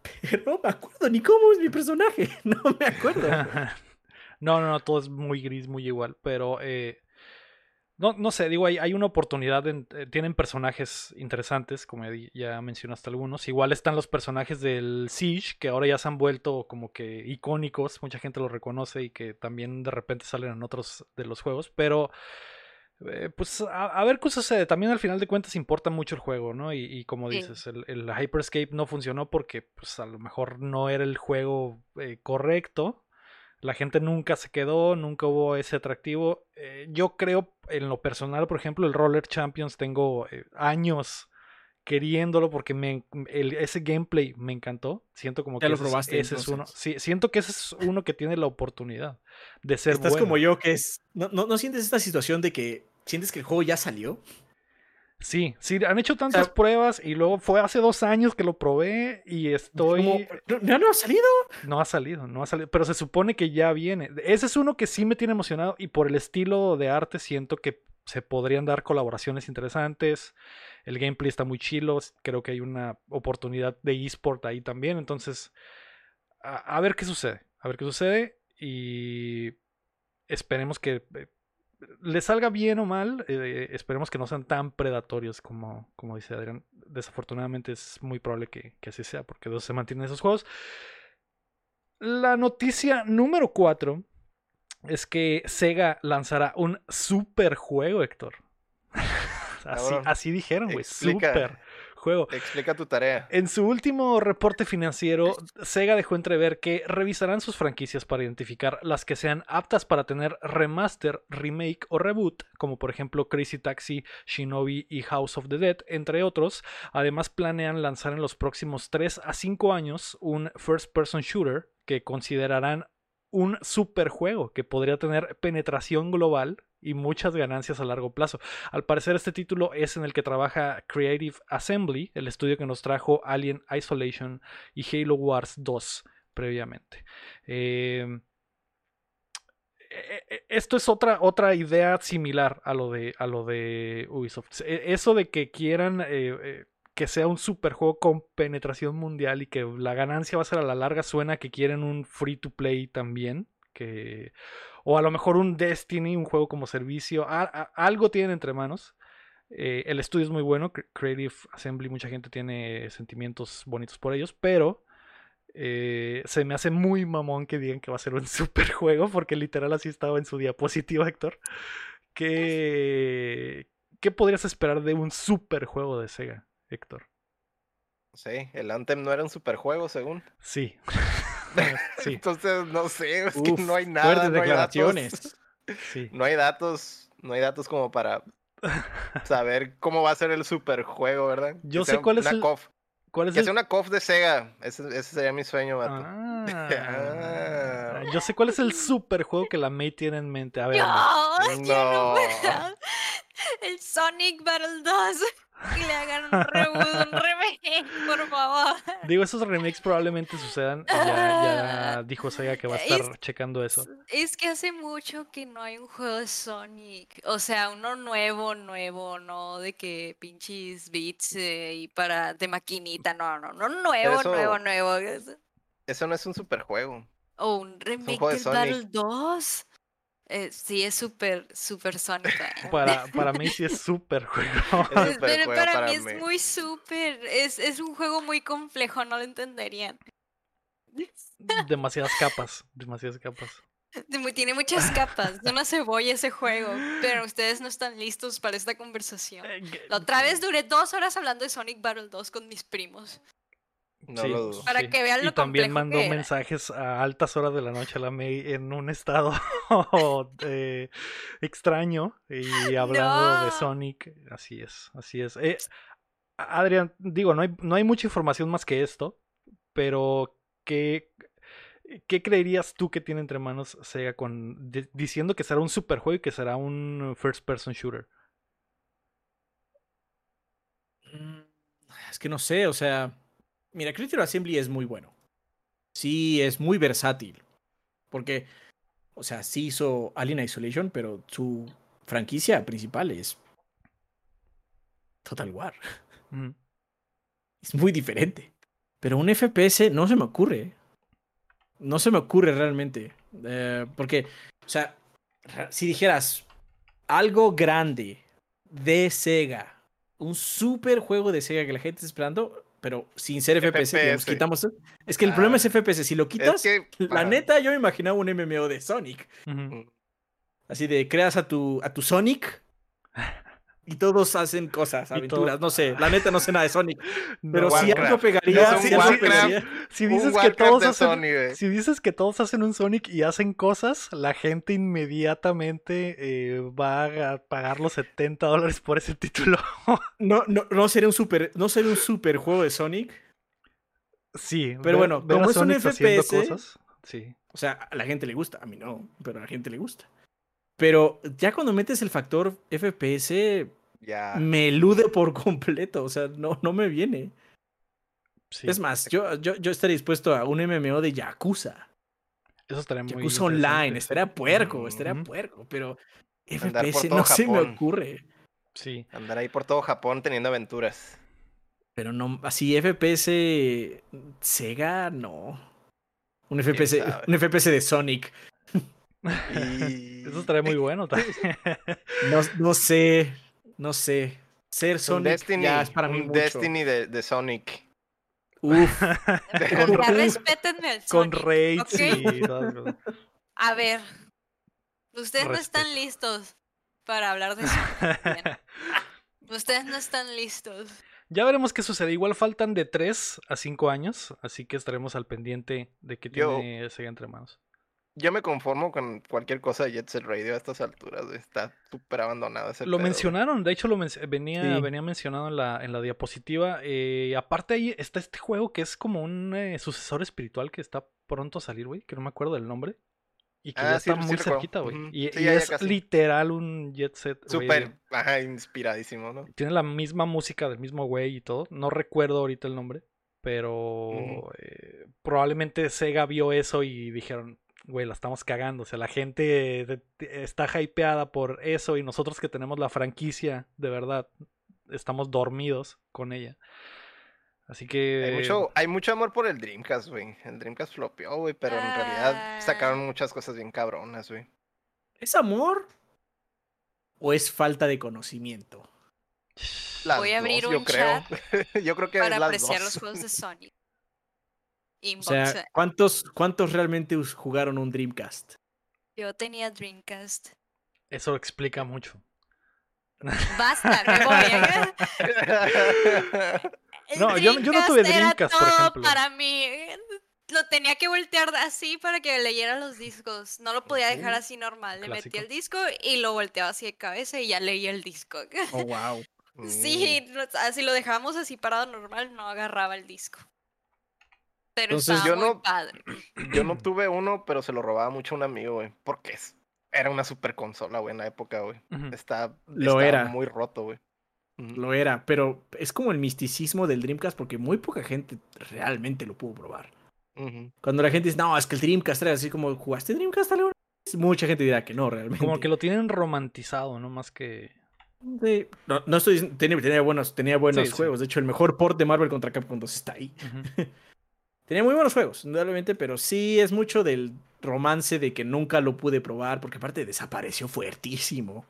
[laughs] Pero no me acuerdo ni cómo es mi personaje. [laughs] No me acuerdo. [laughs]
no, no, no, todo es muy gris, muy igual, pero eh, no, no sé, digo, hay, hay una oportunidad, en- eh, tienen personajes interesantes, como ya, mencionaste algunos, igual están los personajes del Siege, que ahora ya se han vuelto como que icónicos, mucha gente los reconoce y que también de repente salen en otros de los juegos, pero... eh, pues a, a ver qué sucede. También al final de cuentas importa mucho el juego, ¿no? Y, y como dices, el, el Hyperscape no funcionó porque pues a lo mejor no era el juego eh, correcto. La gente nunca se quedó, nunca hubo ese atractivo. Eh, yo creo, en lo personal, por ejemplo, el Roller Champions tengo eh, años queriéndolo porque me, el- ese gameplay me encantó. Siento como que
lo
ese, es-
probaste,
ese es uno. Sí, siento que ese es uno que tiene la oportunidad de ser
Estás
bueno.
como yo, que es. ¿No, no, no sientes esta situación de que sientes que el juego ya salió?
Sí, sí, han hecho tantas pruebas y luego fue hace dos años que lo probé y estoy...
¿Ya no ha salido?
No ha salido, no ha salido, pero se supone que ya viene. Ese es uno que sí me tiene emocionado y por el estilo de arte siento que se podrían dar colaboraciones interesantes. El gameplay está muy chilo, creo que hay una oportunidad de eSport ahí también, entonces a, ver qué sucede, a ver qué sucede y esperemos que eh, le salga bien o mal, eh, esperemos que no sean tan predatorios como, como dice Adrián. Desafortunadamente es muy probable que, así sea, porque dos se mantienen esos juegos. La noticia número 4 es que Sega lanzará un super juego, Héctor. [laughs] así, así dijeron, güey. Super juego.
Explica tu tarea.
En su último reporte financiero, Sega dejó entrever que revisarán sus franquicias para identificar las que sean aptas para tener remaster, remake o reboot, como por ejemplo Crazy Taxi, Shinobi y House of the Dead, entre otros. Además, planean lanzar en los próximos 3 a 5 años un first person shooter que considerarán un superjuego que podría tener penetración global y muchas ganancias a largo plazo. Al parecer este título es en el que trabaja Creative Assembly, el estudio que nos trajo Alien Isolation y Halo Wars 2 previamente. Em, e, e, esto es otra, otra idea similar a lo de, a lo de Ubisoft. E, eso de que quieran eh, eh, que sea un superjuego con penetración mundial y que la ganancia va a ser a la larga suena que quieren un free to play también. Que o a lo mejor un Destiny, un juego como servicio, algo tienen entre manos. Eh, el estudio es muy bueno, Creative Assembly, mucha gente tiene sentimientos bonitos por ellos, pero eh, se me hace muy mamón que digan que va a ser un [laughs] super juego, porque literal así estaba en su diapositiva, Héctor. ¿Qué, ¿Qué podrías esperar de un super juego de Sega, Héctor?
Sí, el Anthem no era un super juego, según.
Sí. [laughs]
Entonces, no sé, es que no hay nada. No declaraciones. Hay datos, [laughs] No hay datos, no hay datos como para saber cómo va a ser el superjuego, ¿verdad?
Yo sé cuál es el...
¿Cuál es que sea una COF de Sega. Ese, sería mi sueño, vato. [laughs]
Ah. Yo sé cuál es el superjuego que la May tiene en mente. A ver.
No, no. El Sonic Battle 2 que [laughs] le hagan un reboot, un remake, por favor.
Digo, esos remakes probablemente sucedan. Ya, ya [laughs] dijo Sega que va a estar checando eso.
Es que hace mucho que no hay un juego de Sonic. O sea, uno nuevo, nuevo, no de que pinches beats eh, y para de maquinita. No, no, no, nuevo, nuevo, nuevo.
Eso no es un superjuego.
O un remake de Battle 2. Eh, sí, es súper, súper sónica. [laughs]
Para, para mí sí es súper juego. [laughs]
Pero para, mí, es muy súper. Es, es un juego muy complejo, no lo entenderían. [laughs]
Demasiadas capas, demasiadas capas.
Tiene muchas capas, es una cebolla ese juego, pero ustedes no están listos para esta conversación. Eh, La otra vez duré dos horas hablando de Sonic Battle 2 con mis primos. Para que vean lo
Y también mandó mensajes a altas horas de la noche a la May en un estado [laughs] eh, extraño y [laughs] hablando de Sonic. Así es, así es. Eh, Adrián, digo, no hay, no hay mucha información más que esto, pero ¿qué, ¿qué creerías tú que tiene entre manos Sega con diciendo que será un superjuego y que será un first person shooter?
Mm, es que no sé, o sea, Mira, Creative Assembly es muy bueno. Sí, es muy versátil. Porque, o sea, sí hizo Alien Isolation, pero su franquicia principal es Total War. Es muy diferente. Pero un FPS no se me ocurre. No se me ocurre realmente. Eh, porque, o sea, si dijeras algo grande de Sega, un super juego de Sega que la gente está esperando, pero sin ser FPS, quitamos. Es que el problema es ah, FPS. Si lo quitas, [laughs] la neta, yo me imaginaba un MMO de Sonic. Mm. Así de creas a tu, a tu Sonic [laughs] y todos hacen cosas, aventuras. No sé, la neta no sé nada de Sonic. [laughs] Pero si algo pegaría, si,
si dices que todos hacen, si dices que todos hacen un Sonic y hacen cosas, la gente inmediatamente eh, va a pagar los 70 dólares por ese título. [laughs]
no, no, no sería un super, no sería un super juego de Sonic.
Sí,
pero bueno, como es un FPS, sí. O sea, a la gente le gusta, a mí no, pero a la gente le gusta. Pero ya cuando metes el factor FPS,
ya.
me elude por [laughs] completo. O sea, no, no me viene.
Sí,
Es más, yo, yo, yo estaría dispuesto a un MMO de Yakuza.
eso estaría muy
Yakuza Online. Estaría puerco, estaría puerco, pero
Andar
FPS no se me ocurre.
Sí,
Andar ahí por todo Japón teniendo aventuras.
Pero no, así FPS Sega, no. Un FPS, un FPS de Sonic.
Y... [laughs]
eso estaría muy bueno también. [laughs]
No, no sé, no sé. Ser
un
Sonic
Destiny,
ya es para mí
un
mucho.
Destiny de, de Sonic.
Uf, [laughs]
Con-
Ya respétenme el
Con
Sonic,
raids
¿ok?
y.
A ver, ustedes no están listos para hablar de Sonic. Ustedes no están listos.
Ya veremos qué sucede. Igual faltan de 3 a 5 años, así que estaremos al pendiente de qué
Yo-
tiene Sega entre manos.
Yo me conformo con cualquier cosa de Jet Set Radio a estas alturas. Está súper abandonado ese
Lo
pedo,
mencionaron, de hecho lo men- venía,
Sí.
venía mencionado en la, en la diapositiva. eh, aparte ahí está este juego que es como un eh, sucesor espiritual que está pronto a salir, güey, que no me acuerdo del nombre. Y que
Ah,
ya
sí,
está
sí
muy cerquita, güey. Y,
Sí,
y
ya- ya
es
casi.
literal un Jet Set Radio.
Súper, ajá, inspiradísimo, ¿no?
Tiene la misma música del mismo güey y todo. No recuerdo ahorita el nombre, pero eh, probablemente Sega vio eso y dijeron, güey, la estamos cagando. O sea, la gente está hypeada por eso y nosotros que tenemos la franquicia, de verdad, estamos dormidos con ella. Así que...
Hay mucho, hay mucho amor por el Dreamcast, güey. El Dreamcast flopeó, güey, pero en realidad sacaron
Ah.
muchas cosas bien cabronas, güey.
¿es amor o es falta de conocimiento?
Las
Voy a abrir
dos, yo
un
creo. [laughs] yo creo que
Para apreciar
dos.
los juegos de Sonic.
O sea, ¿cuántos, cuántos realmente jugaron un Dreamcast?
Yo tenía Dreamcast.
Eso explica mucho.
Basta, me [laughs] voy. El [laughs]
No, yo- yo no tuve
Dreamcast
por
todo
ejemplo.
Para mí, lo tenía que voltear así para que leyera los discos. No lo podía dejar así normal. Le
Clásico.
metía el disco y lo volteaba así de cabeza y ya leía el disco.
Oh, wow. [laughs]
Sí, ah, si lo dejábamos así parado normal, no agarraba el disco. Pero
Entonces,
estaba
yo
muy
no-
padre. [clears throat]
Yo no tuve uno, pero se lo robaba mucho a un amigo, güey. Porque es- era una super consola, güey, en la época, güey. Está,
Lo era.
muy roto, güey.
Lo era, pero es como el misticismo del Dreamcast porque muy poca gente realmente lo pudo probar. Cuando la gente dice, no, es que el Dreamcast era así como, ¿jugaste Dreamcast alguna vez?" Mucha gente dirá que no, realmente.
Como que lo tienen romantizado, no más que...
Sí, No, no estoy diciendo, tenía, tenía buenos, tenía buenos
Sí, sí.
juegos. De hecho, el mejor port de Marvel contra Capcom 2 está ahí. [laughs] Tenía muy buenos juegos, indudablemente, pero sí es mucho del romance de que nunca lo pude probar, porque aparte desapareció fuertísimo.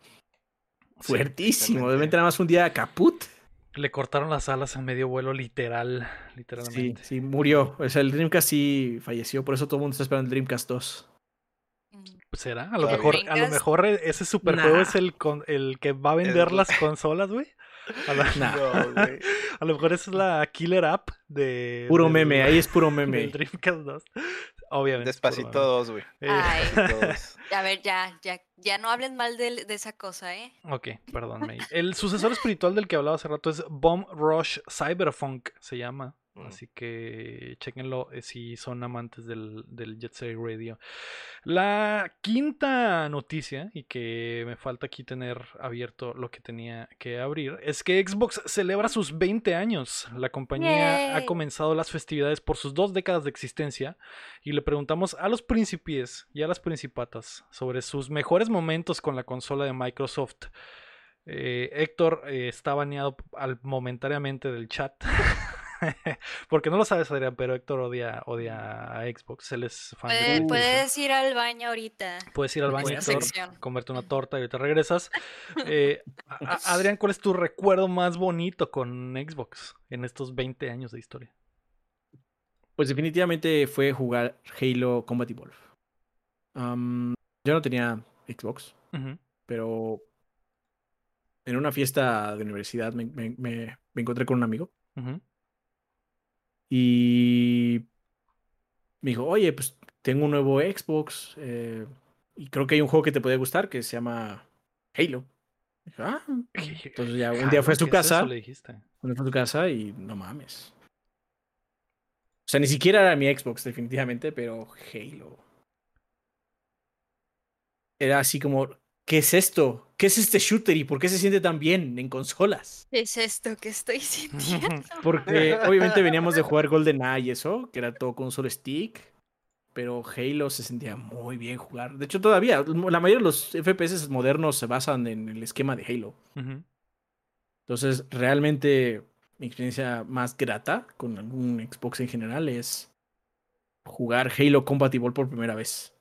Sí,
Fuertísimo.
exactamente.
Obviamente nada más un día caput.
Le cortaron las alas a medio vuelo, literal.
Sí,
Literalmente.
sí, murió. O sea, el Dreamcast sí falleció, por eso todo el mundo está esperando el Dreamcast 2.
Mm.
¿Será? A lo mejor, a lo mejor e- ese superjuego
Nah.
es el, con- el que va a vender
la-
las consolas, güey. A, la-
Nah,
No, [laughs] güey.
a lo mejor esa es la killer app de.
puro
del-
meme, ahí es puro [laughs]
Del
meme.
Dreamcast 2. Obviamente.
Despacito
meme.
2, güey.
Eh,
Ay. [laughs]
Despacito 2.
A ver, ya, ya, ya no hablen mal de, de esa cosa, ¿eh?
ok, perdón, May. El sucesor espiritual del que hablaba hace rato es Bomb Rush Cyberfunk, se llama.
Mm.
Así que chequenlo eh, si son amantes del, del Jet Set Radio. La quinta noticia, y que me falta aquí tener abierto lo que tenía que abrir, es que Xbox celebra sus 20 años. La compañía ha comenzado las festividades por sus dos décadas de existencia y le preguntamos a los principies y a las principatas sobre sus mejores momentos con la consola de Microsoft. Eh, Héctor eh, está baneado al- momentáneamente del chat. [laughs] [laughs] Porque no lo sabes, Adrián, pero Héctor odia, odia a Xbox. Él es fan de
Puede-
PlayStation.
puedes ir al baño ahorita.
Puedes ir al baño, Héctor, comerte una torta y ahorita regresas. Eh, a- a- Adrián, ¿cuál es tu recuerdo más bonito con Xbox en estos 20 años de historia?
Pues definitivamente fue jugar Halo Combat Evolved. Am, yo no tenía Xbox, pero en una fiesta de universidad me, me- me- me encontré con un amigo
ujú.
Y me dijo, oye, pues tengo un nuevo Xbox eh, y creo que hay un juego que te puede gustar que se llama Halo. Dije, "Ah". [laughs] Entonces ya un día fue a su casa, un día fue a su casa y no mames. O sea, ni siquiera era mi Xbox definitivamente, pero Halo. Era así como, ¿qué es esto? ¿Qué es este shooter y por qué se siente tan bien en consolas?
¿Qué es esto que estoy sintiendo? [laughs]
Porque obviamente veníamos de jugar GoldenEye y eso, que era todo con un solo stick. Pero Halo se sentía muy bien jugar. De hecho, todavía, la mayoría de los FPS modernos se basan en el esquema de Halo. Entonces, realmente mi experiencia más grata con algún Xbox en general es jugar Halo compatible por primera vez.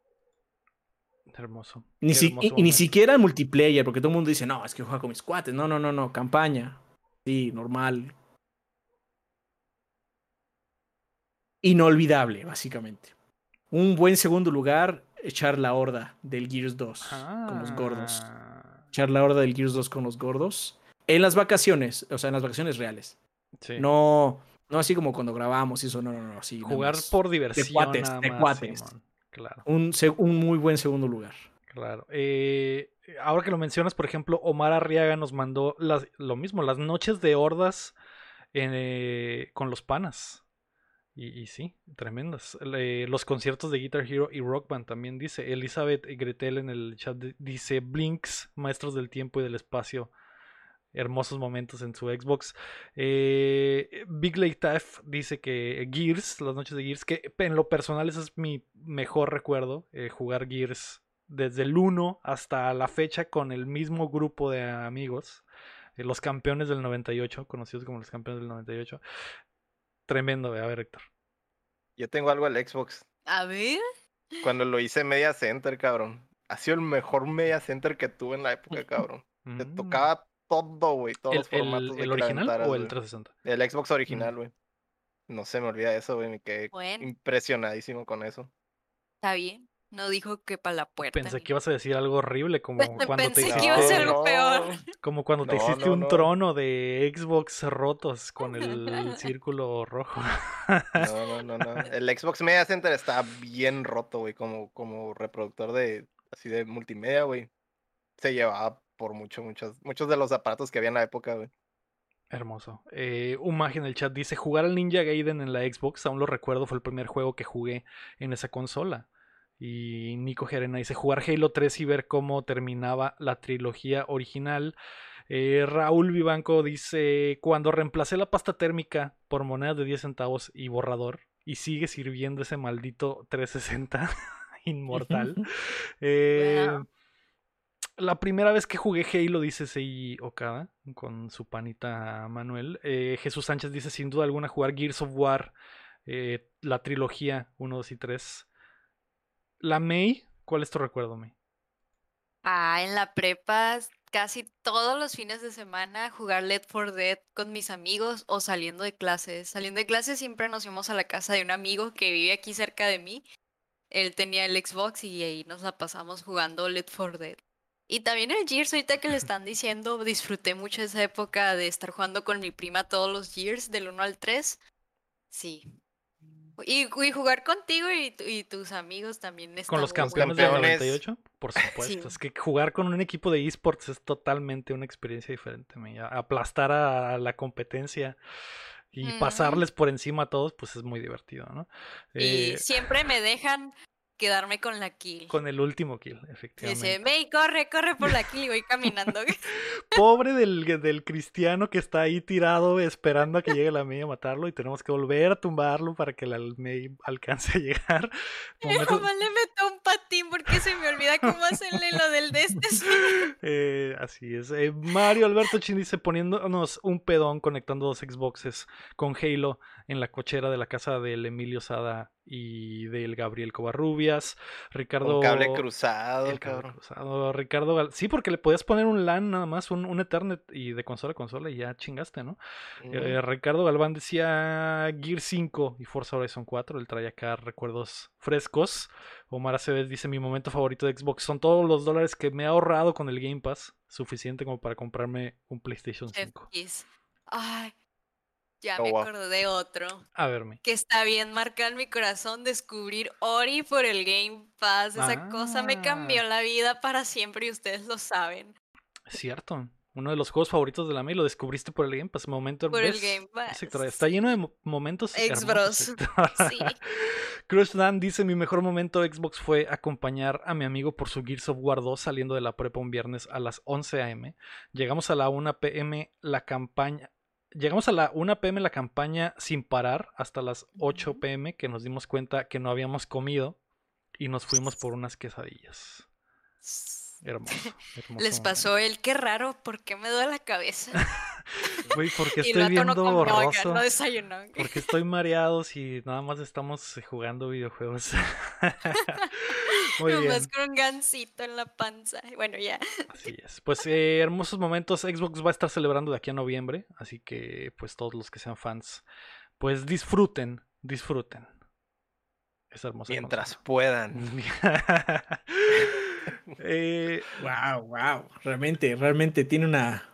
Hermoso.
Ni si-
hermoso
y, y ni siquiera multiplayer, porque todo el mundo dice, no, es que juega con mis cuates. No, no, no, no, campaña. Sí, normal. Inolvidable, básicamente. Un buen segundo lugar, echar la horda del Gears 2 con los gordos.
Ah,
Echar la horda del Gears 2 con los gordos. En las vacaciones, o sea, en las vacaciones reales.
sí.
No, no así como cuando grabamos y eso, no, no, no. Así,
Jugar por diversión.
cuates,
nada
de cuates.
Claro,
Un, un muy buen segundo lugar.
claro. Eh, ahora que lo mencionas, por ejemplo, Omar Arriaga nos mandó las, lo mismo, las noches de hordas eh, con los panas. Y, y sí, tremendas. Los conciertos de Guitar Hero y Rock Band también dice. Elizabeth Gretel en el chat di- dice Blinks, maestros del tiempo y del espacio. Hermosos momentos en su Xbox. Eh, Big Lake Taf dice que Gears, las noches de Gears, que en lo personal ese es mi mejor recuerdo, eh, jugar Gears desde el 1 hasta la fecha con el mismo grupo de amigos, eh, los campeones del 98, conocidos como los campeones del 98. Tremendo, a ver, Héctor.
Yo tengo algo al Xbox.
A ver.
Cuando lo hice Media Center, cabrón. Ha sido el mejor Media Center que tuve en la época, [laughs] cabrón. Te
Mm.
tocaba todo, güey. Todos
¿El,
los formatos.
el- el original o el
güey.
360?
El Xbox original, güey. No se me olvida eso, güey. Me quedé
Bueno,
impresionadísimo con eso.
está bien. No dijo que para la puerta.
Pensé que ibas a decir algo horrible, como
Pe-
cuando te
pensé
hiciste,
que iba a ser algo
No,
peor.
como cuando te
No,
hiciste
no,
un
no.
trono de Xbox rotos con el [laughs] círculo rojo.
No, no, no, no. El Xbox Media Center está bien roto, güey. Como, como reproductor de así de multimedia, güey. Se llevaba por mucho, muchos, muchos de los aparatos que había en la época, güey.
Hermoso. Eh, Umag en el chat dice: Jugar al Ninja Gaiden en la Xbox, aún lo recuerdo, fue el primer juego que jugué en esa consola. Y Nico Gerena dice: Jugar Halo 3 y ver cómo terminaba la trilogía original. Eh, Raúl Vivanco dice: Cuando reemplacé la pasta térmica por monedas de 10 centavos y borrador, y sigue sirviendo ese maldito 360 [laughs] inmortal. [laughs] Eh. La primera vez que jugué Halo, dice Sei Okada, con su panita Manuel. Eh, Jesús Sánchez dice, sin duda alguna, jugar Gears of War, eh, la trilogía 1, 2 y 3. La May, ¿cuál es tu recuerdo, May?
Ah, en la prepa casi todos los fines de semana jugar Left 4 Dead con mis amigos o saliendo de clases. Saliendo de clases siempre nos íbamos a la casa de un amigo que vive aquí cerca de mí. Él tenía el Xbox y ahí nos la pasamos jugando Left 4 Dead. Y también el Gears, ahorita que le están diciendo, disfruté mucho esa época de estar jugando con mi prima todos los Gears, del 1 al 3. Sí. Y, y jugar contigo y, tu- y tus amigos también
Con los
bueno.
campeones del
campeones.
98, por supuesto.
Sí.
Es que jugar con un equipo de esports es totalmente una experiencia diferente. May. A- Aplastar a la competencia y pasarles por encima a todos, pues es muy divertido, ¿no?
Y
Eh,
siempre me dejan quedarme con la kill.
con el último kill,
Dice,
efectivamente.
May, corre, corre por la kill y voy caminando. [laughs]
Pobre del, del cristiano que está ahí tirado esperando a que llegue la May a matarlo y tenemos que volver a tumbarlo para que la May alcance a llegar. [laughs]
Mi mamá le meto un patín porque se me olvida cómo hacerle lo del de este. [laughs]
Eh, así es. Eh, Mario Alberto Chin dice poniéndonos un pedón conectando dos Xboxes con Halo en la cochera de la casa del Emilio Sada y del Gabriel Covarrubias. Ricardo.
Un cable cruzado,
El cable
cabrón.
cruzado. Ricardo Gal- Sí, porque le podías poner un LAN nada más, un, un Ethernet y de consola a consola y ya chingaste, ¿no? Eh, Ricardo Galván decía Gear 5 y Forza Horizon 4. Él trae acá recuerdos frescos. Omar Aceves dice: Mi momento favorito de Xbox son todos los dólares que me he ahorrado con el Game Pass. Suficiente como para comprarme un PlayStation 5.
Kiss. Ay, ya
Oh,
me
wow.
acordé de otro.
A verme.
Que está bien marcado en mi corazón descubrir Ori por el Game Pass. Esa cosa me
Ah.
cambió la vida para siempre y ustedes lo saben.
Cierto. uno de los juegos favoritos de la mí, lo descubriste por el Game Pass. Momento
Por el. Game Pass.
Está lleno de mo- momentos.
Ex
hermosos,
Bros.
Héctor. [laughs]
Sí. [laughs]
Crush Dan dice: Mi mejor momento Xbox fue acompañar a mi amigo por su Gears of War 2 saliendo de la prepa un viernes a las 11 am. Llegamos a la 1 pm la campaña. Llegamos a la 1 pm la campaña sin parar hasta las 8
Ujú.
pm que nos dimos cuenta que no habíamos comido y nos fuimos por unas quesadillas. Hermoso. [laughs] hermoso
Les
momento.
pasó el qué raro, ¿por qué me duele la cabeza? [laughs]
Güey, porque [laughs] estoy
no
viendo borroso.
no desayunó.
Porque estoy mareado si nada más estamos eh, jugando videojuegos. [laughs] Muy bien.
Nomás con un gansito en la panza. Bueno, ya.
Así es. Pues eh, hermosos momentos. Xbox va a estar celebrando de aquí a noviembre. Así que, pues, todos los que sean fans, pues disfruten, disfruten. Es hermoso.
Mientras puedan. [laughs]
eh,
Wow, wow. Realmente, realmente tiene una.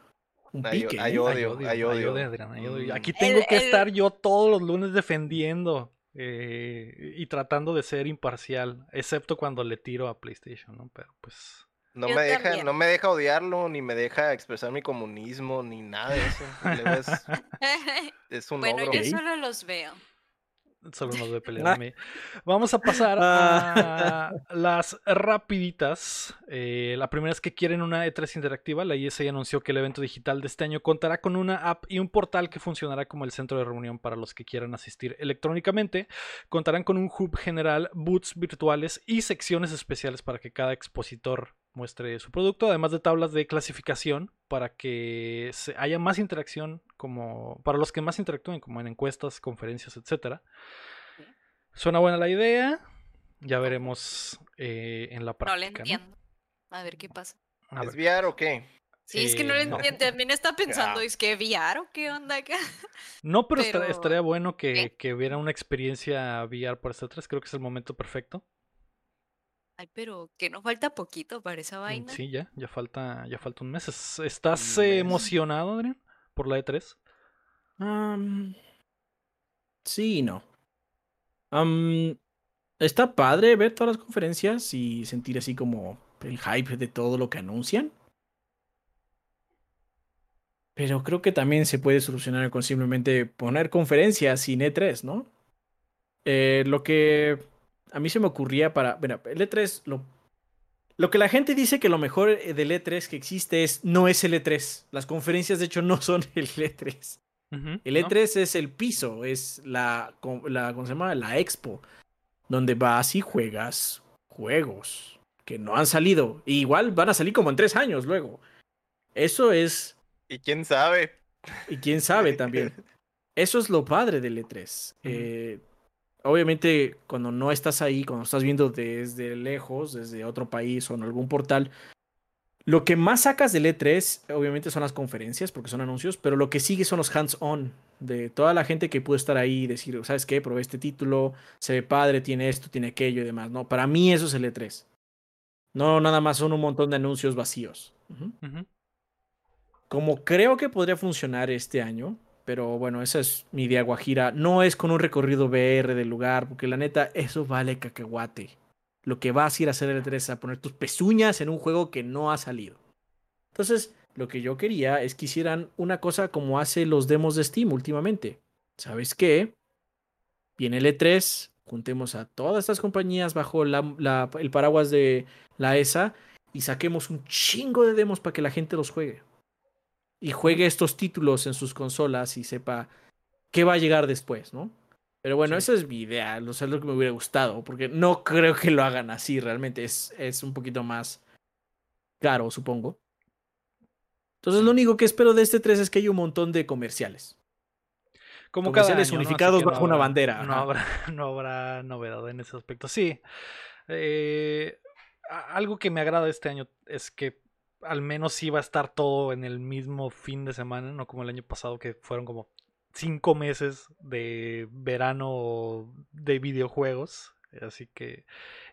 Hay-
¿eh?
odio,
hay odio, hay odio.
Mm.
Aquí tengo
El-
que
el-
estar yo todos los lunes defendiendo eh, y tratando de ser imparcial, excepto cuando le tiro a PlayStation, ¿no? Pero pues.
No
Yo
me deja,
también.
no me deja odiarlo, ni me deja expresar mi comunismo, ni nada de eso. Es, [laughs] es un
bueno,
ogro.
yo solo los veo.
Solo nos ve pelear a mí. Vamos a pasar a [laughs] las rapiditas. Eh, la primera es que quieren una E3 interactiva. La ESA anunció que el evento digital de este año contará con una app y un portal que funcionará como el centro de reunión para los que quieran asistir electrónicamente. Contarán con un hub general, booths virtuales y secciones especiales para que cada expositor muestre su producto, además de tablas de clasificación para que se- haya más interacción como para los que más interactúen como en encuestas, conferencias, etcétera. Suena buena la idea. Ya veremos eh, en la
No le
práctica. ¿no?
entiendo. A ver qué pasa.
A
¿Es
ver,
VR o qué?
Sí, es que no le
eh, no.
entiendo. También está pensando,
Ah.
es que VR o qué onda acá. [laughs]
No, pero, esta-
pero-
estaría bueno que, que hubiera una experiencia VR por este 3. Creo que es el momento perfecto.
Ay, pero que nos falta poquito para esa
Mm,
vaina.
Sí, ya, ya falta, ya falta un mes. Es- ¿Estás
Un
eh,
mes.
emocionado, Adrián, por la E E3?
Am, sí y no. Está padre ver todas las conferencias y sentir así como el hype de todo lo que anuncian. Pero creo que también se puede solucionar con simplemente poner conferencias sin E3, ¿no? Eh, lo que a mí se me ocurría para. Bueno, el E3, lo, lo que la gente dice que lo mejor eh, del E3 que existe es no es el E3. Las conferencias, de hecho, no son [laughs] el E3.
Ujú,
El
¿no?
E3 es el piso, es la, la, ¿cómo se llama? La expo, donde vas y juegas juegos que no han salido. Y igual van a salir como en tres años luego. Eso es,
¿Y quién sabe?
y quién sabe [laughs] también. Eso es lo padre del E3. Eh, obviamente, cuando no estás ahí, cuando estás viendo desde lejos, desde otro país o en algún portal, lo que más sacas del E3, obviamente, son las conferencias, porque son anuncios, pero lo que sigue son los hands-on de toda la gente que pudo estar ahí y decir, ¿sabes qué? Probé este título, se ve padre, tiene esto, tiene aquello y demás. No, para mí eso es el E3. No, nada más son un montón de anuncios vacíos. Ujú. Como creo que podría funcionar este año, pero bueno, esa es mi idea guajira. No es con un recorrido VR del lugar, porque la neta, eso vale cacahuate. Lo que vas a ir a hacer el 3 es a poner tus pezuñas en un juego que no ha salido. Entonces, lo que yo quería es que hicieran una cosa como hace los demos de Steam últimamente. ¿Sabes qué? Viene el E3, juntemos a todas estas compañías bajo el paraguas de la ESA y saquemos un chingo de demos para que la gente los juegue y juegue estos títulos en sus consolas y sepa qué va a llegar después, ¿no? Pero bueno,
Sí.
esa es mi idea, o sea, es lo que me hubiera gustado, porque no creo que lo hagan así, realmente es, es un poquito más caro, supongo. Entonces lo único que espero de este 3 es que haya un montón de comerciales.
Como cada
Comerciales unificados
no
bajo una
habrá-
bandera,
No habrá, [laughs] no habrá novedad en ese aspecto. Sí. Eh, algo que me agrada este año es que al menos sí va a estar todo en el mismo fin de semana, no como el año pasado que fueron como cinco meses de verano de videojuegos. Así que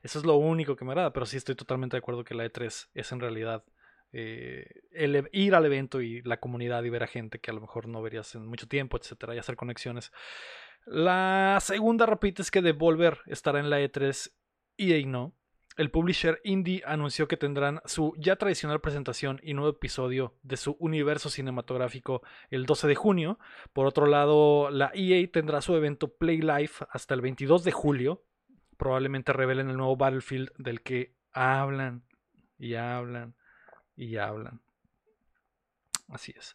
eso es lo único que me agrada, pero sí estoy totalmente de acuerdo que la E3 es en realidad eh, e- ir al evento y la comunidad y ver a gente que a lo mejor no verías en mucho tiempo, etcétera, y hacer conexiones. La segunda rapidita es que Devolver estará en la E3 y ahí no. El publisher Indie anunció que tendrán su ya tradicional presentación y nuevo episodio de su universo cinematográfico el 12 de junio. Por otro lado, la EA tendrá su evento Play Life hasta el 22 de julio. Probablemente revelen el nuevo Battlefield del que hablan y hablan y hablan. Así es.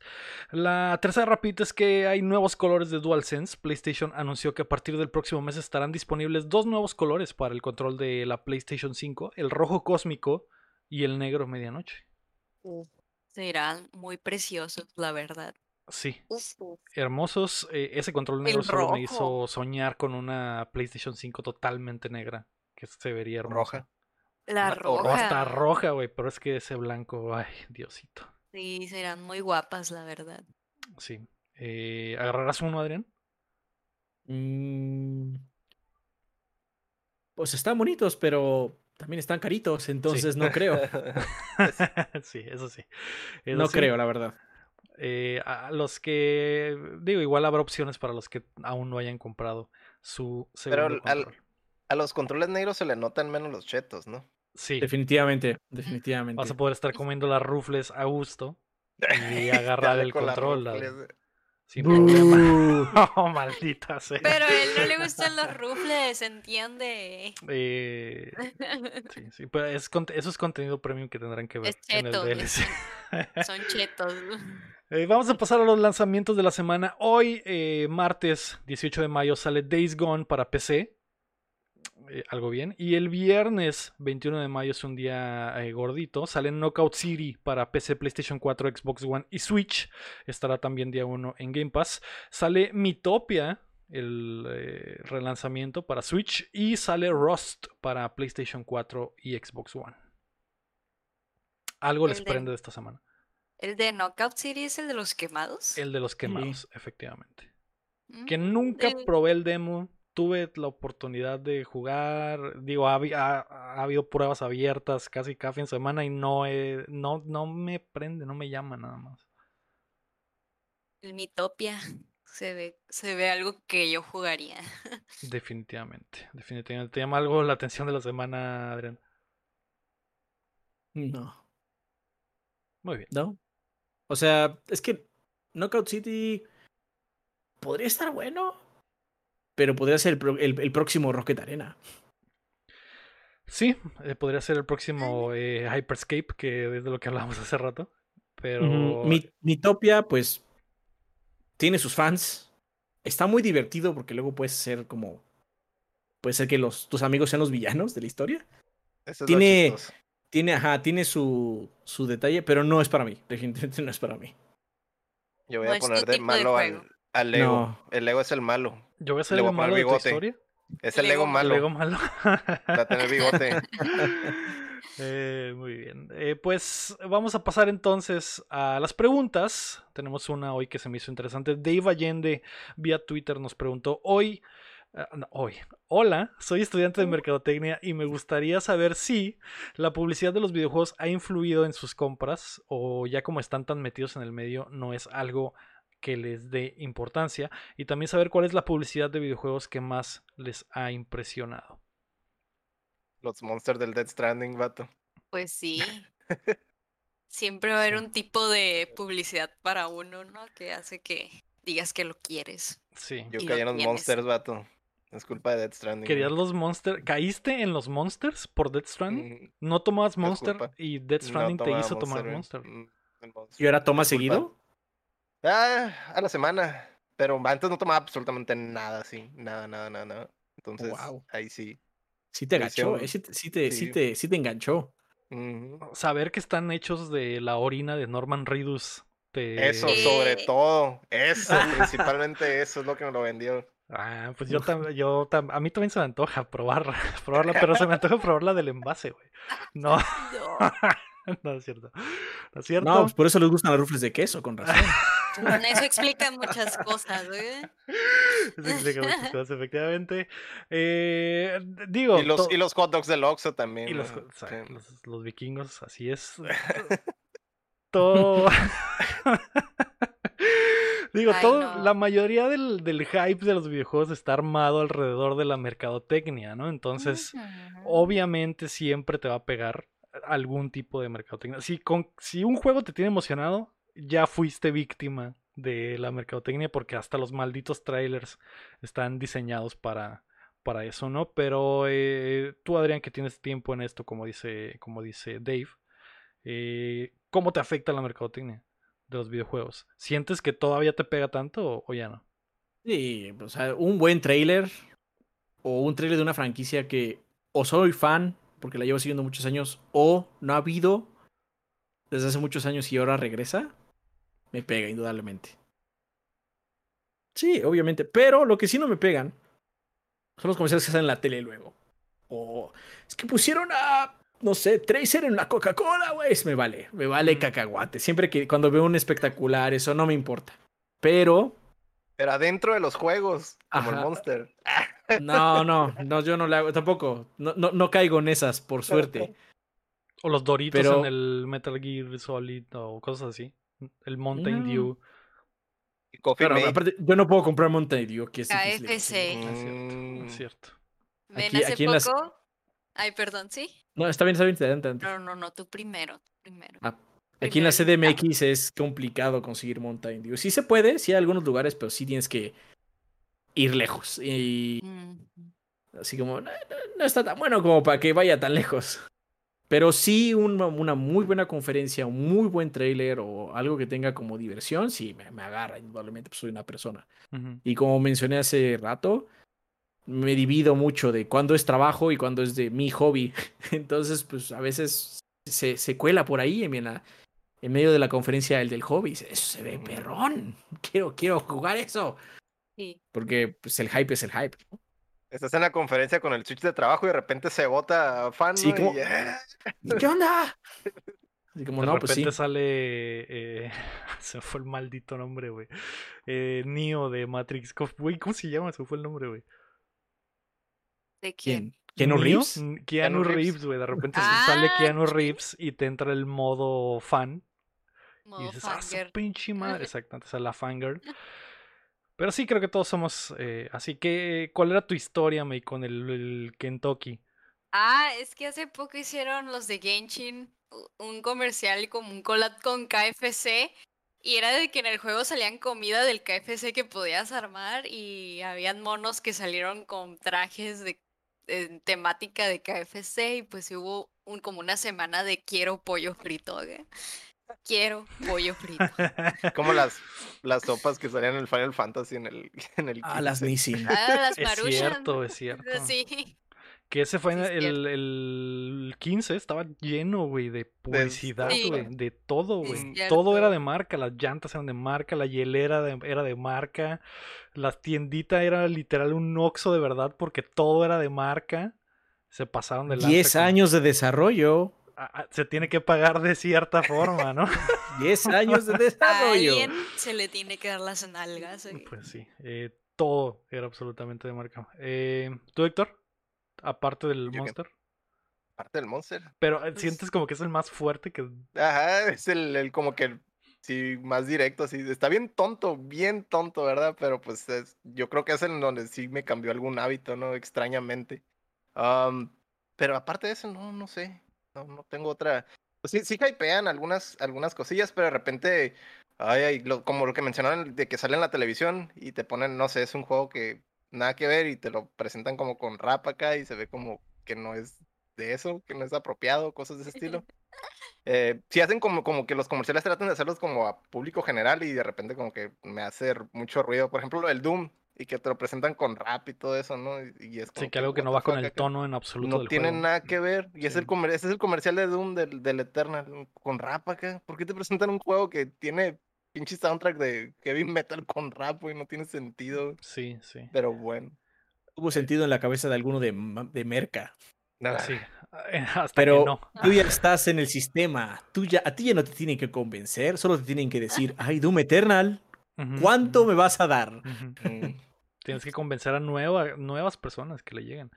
La tercera rapidita es que hay nuevos colores de DualSense. PlayStation anunció que a partir del próximo mes estarán disponibles dos nuevos colores para el control de la PlayStation 5, el rojo cósmico y el negro medianoche.
Serán muy preciosos, la verdad.
Sí, hermosos. Eh, ese control negro solo me hizo soñar con una PlayStation 5 totalmente negra, que se vería hermosa.
Roja.
La
O
roja.
hasta roja, güey, pero es que ese blanco, ay, Diosito.
Sí, serán muy guapas, la verdad.
Sí. Eh, ¿Agarrarás uno, Adrián?
Mm, Pues están bonitos, pero también están caritos, entonces no creo. [laughs]
sí, eso sí. Eso
No
sí.
creo, la verdad.
Eh, a los que, digo, igual habrá opciones para los que aún no hayan comprado su
Pero
segundo
al-
control.
A los controles negros se le notan menos los chetos, ¿no?
Sí,
Definitivamente, definitivamente.
vas a poder estar comiendo las rufles a gusto y [laughs] agarrar el
la
control. la-
rufles.
sin problema. [laughs] Oh, maldita sea.
Pero a él no le [laughs] gustan los rufles, entiende.
Eh, sí, sí, pero es, eso es contenido premium que tendrán que ver
Es
en el DLC.
Son chetos.
Eh, vamos a pasar a los lanzamientos de la semana. Hoy, eh, martes 18 de mayo, sale Days Gone para PC. Eh, algo bien. Y el viernes 21 de mayo es un día eh, gordito. Sale Knockout City para PC, PlayStation 4, Xbox One y Switch. Estará también día 1 en Game Pass. Sale Mitopia, el eh, relanzamiento para Switch. Y sale Rust para PlayStation 4 y Xbox One. Algo les
de-
prende de esta semana.
¿El de Knockout City es el de los quemados?
El de los quemados, efectivamente.
Mm,
Que nunca
el-
probé el demo. Tuve la oportunidad de jugar. Digo, ha, habi- ha- ha habido pruebas abiertas casi cada fin de semana y no, he- no, no me prende, no me llama nada más.
El Mitopia. Se ve, se ve algo que yo jugaría. [laughs]
Definitivamente, definitivamente. ¿Te llama algo la atención de la semana, Adrián?
No,
Muy bien.
no. O sea, es que Knockout City podría estar bueno, pero podría ser el, pro- el- el próximo Rocket Arena.
Sí, eh, podría ser el próximo eh, Hyperscape, que es de lo que hablábamos hace rato. Pero
Ujú. Mi- Mitopia, pues, tiene sus fans. Está muy divertido porque luego puedes ser como. Puede ser que los, tus amigos sean los villanos de la historia.
Eso es lo
Tiene-. Tiene, ajá, tiene su, su detalle, pero no es para mí. Definitivamente [laughs] no es para mí.
Yo voy a poner de malo al, al Lego.
No.
El Lego es el malo.
Yo voy a ser el malo de tu
bigote.
historia.
Es el
Lego malo.
Lego malo.
Va a tener bigote. [laughs]
Eh, muy bien. Eh, pues vamos a pasar entonces a las preguntas. Tenemos una hoy que se me hizo interesante. Dave Allende vía Twitter nos preguntó hoy. ah, no, hoy. Hola, soy estudiante de mercadotecnia y me gustaría saber si la publicidad de los videojuegos ha influido en sus compras o ya como están tan metidos en el medio no es algo que les dé importancia y también saber cuál es la publicidad de videojuegos que más les ha impresionado.
Los monsters del Dead Stranding, vato.
Pues sí. [laughs] Siempre va a haber un tipo de publicidad para uno, ¿no? Que hace que digas que lo quieres.
Sí.
Yo caí en los
tienes.
monsters, vato. Es culpa de Dead Stranding.
¿Querías los Monsters? ¿Caíste en los Monsters por Death Stranding?
Mm,
¿No tomabas Monster y Death
no
Stranding te hizo tomar. Monster?
Mm, el Monster.
¿Y ahora toma seguido?
Ah, a la semana. Pero antes no tomaba absolutamente nada, así. Nada, nada, nada, nada. Entonces,
Guau.
ahí sí.
Sí te agachó, eh, sí, te- sí te, sí
Sí.
te, sí te enganchó.
Saber que están hechos de la orina de Norman Reedus. Te...
Eso,
Sí.
sobre todo. Eso, [laughs] principalmente eso es lo que me lo vendió.
Ah, pues yo, tam- yo tam- a mí también se me antoja probar, [laughs] probarla, pero se me [laughs] antoja probarla del envase, güey. No,
No. [laughs]
no es cierto. No es cierto.
No, pues por eso les gustan los rufles de queso, con razón.
Con eso explican muchas cosas, ¿eh? [laughs]
Eso explica muchas [laughs] cosas, efectivamente. Eh, digo.
Y los, y los hot dogs del Oxxo también.
y los,
¿no?
o sea,
Sí.
los- los vikingos, así es. Todo. Digo,
Ay,
todo,
no.
la mayoría del, del hype de los videojuegos está armado alrededor de la mercadotecnia, ¿no? Entonces, obviamente siempre te va a pegar algún tipo de mercadotecnia. Si, con, si un juego te tiene emocionado, ya fuiste víctima de la mercadotecnia porque hasta los malditos trailers están diseñados para, para eso, ¿no? Pero eh, tú, Adrián, que tienes tiempo en esto, como dice, como dice Dave, eh, ¿cómo te afecta la mercadotecnia de los videojuegos? ¿Sientes que todavía te pega tanto o, o ya no?
Sí, o sea, un buen trailer o un trailer de una franquicia que o soy fan porque la llevo siguiendo muchos años o no ha habido desde hace muchos años y ahora regresa, me pega indudablemente. Sí, obviamente, pero lo que sí no me pegan son los comerciales que salen en la tele luego. O es que pusieron a no sé, Tracer en la Coca-Cola, güey, me vale, me vale cacahuate. Siempre que cuando veo un espectacular, eso no me importa. Pero
Pero adentro de los juegos, como el. Monster.
No, no, no, yo no le hago, tampoco. No, no, no caigo en esas, por suerte.
O los Doritos
Pero-
en el Metal Gear Solid o cosas así. El Mountain
No.
Dew.
Coffee
Claro, aparte, yo no puedo comprar Mountain Dew, que es difícil de
KFC.
conseguir.
Es cierto,
Mm.
es cierto.
Ven,
Aquí-
hace
aquí en las-
poco. Ay, perdón, ¿sí?
No, está bien, está bien, adelante, adelante.
No, no, no, tú primero, tú primero.
Ah, Aquí en la. CDMX es complicado conseguir Mountain Dew. Sí se puede, sí hay algunos lugares, pero sí tienes que ir lejos. Y así como, no, no- está tan bueno como para que vaya tan lejos. Pero sí una, una muy buena conferencia, un muy buen trailer o algo que tenga como diversión, sí me, me agarra, indudablemente, pues soy una persona.
Ujú.
Y como mencioné hace rato, me divido mucho de cuándo es trabajo y cuándo es de mi hobby. [laughs] Entonces, pues a veces se, se cuela por ahí en, la- en medio de la conferencia el del hobby. Dice, Eso se ve perrón. Quiero, quiero jugar eso.
Sí.
Porque pues, el hype es el hype. ¿no?
Estás en la conferencia con el switch de trabajo y de repente se bota fan.
Sí,
¿no?
como-
Y, ¡ah!
¿Y ¿Qué onda? Así como,
de
no, pues sí.
repente sale. eh, [laughs] se fue el maldito nombre, güey. Eh, Neo de Matrix. Güey, ¿cómo se llama? Se fue el nombre, güey.
¿De quién?
¿Keanu Reeves?
mm, Keanu
Keanu Reeves.
Güey. De repente se
Ah,
sale Keanu. Reeves y te entra el modo fan. Y
Modo
dices, ah, su
fanger.
pinche madre. [laughs] Exactamente, o sea, la fangirl. Pero sí, creo que todos somos. eh, así que, ¿cuál era tu historia, May, con el, el Kentucky?
Ah, es que hace poco hicieron los de Genshin un comercial como un collab con KFC y era de que en el juego salían comida del KFC que podías armar y habían monos que salieron con trajes de en temática de KFC y pues hubo un, como una semana de quiero pollo frito, ¿ok? Quiero pollo frito. [laughs]
Como las, las sopas que salían en el Final Fantasy en el, [laughs] en el
Ah, las
15.
Nissin.
Ah, las
Es cierto, es cierto.
Sí.
Que ese fue
Sí,
el, el 15, estaba lleno, güey, de publicidad,
Sí.
güey, de todo, güey. todo era de marca, las llantas eran de marca, la hielera de- era de marca, la tiendita era literal un oxo de verdad porque todo era de marca. Se pasaron de lanza
10
con-
años de desarrollo.
Se tiene que pagar de cierta forma, ¿no? [laughs]
10 años de [laughs]
A
desarrollo.
alguien se le tiene que dar las nalgas. ¿ok?
Pues sí, eh, todo era absolutamente de marca. Eh, ¿Tú, Héctor? Aparte del
Yo que-
Monster.
Parte del Monster.
Pero eh,
Pues-
sientes como que es el más fuerte que...
Ajá, es el, el como que sí, más directo, así. Está bien tonto, bien tonto, ¿verdad? Pero pues es- yo creo que es en donde sí me cambió algún hábito, ¿no? Extrañamente. Am, pero aparte de eso, no, no sé. No, no tengo otra. Pues sí, sí hypean algunas, algunas cosillas, pero de repente, ay, ay, lo- como lo que mencionaron de que sale en la televisión y te ponen, no sé, es un juego que nada que ver y te lo presentan como con rap acá y se ve como que no es de eso, que no es apropiado, cosas de ese estilo. [laughs] Eh, sí hacen como, como que los comerciales tratan de hacerlos como a público general y de repente como que me hace mucho ruido. Por ejemplo, lo del Doom y que te lo presentan con rap y todo eso, ¿no? Y, es
Sí,
como
que algo que no va con el tono en absoluto
No
del
tiene
juego.
nada que ver. Y es el
Sí.
ese es el comercial de Doom del, del Eternal con rap acá. ¿Por qué te presentan un juego que tiene pinche soundtrack de heavy metal con rap, güey? No tiene sentido.
Sí, sí.
Pero bueno.
Tuvo sentido en la cabeza de alguno de, Merca.
Nada.
Sí. eh, [laughs] Hasta
Pero
que no.
tú ya estás en el sistema. Tú ya, a ti ya no te tienen que convencer, solo te tienen que decir, ay, Doom Eternal, ¿cuánto me vas a dar?
Mm. [laughs]
Tienes que convencer a nueva- nuevas personas que le lleguen.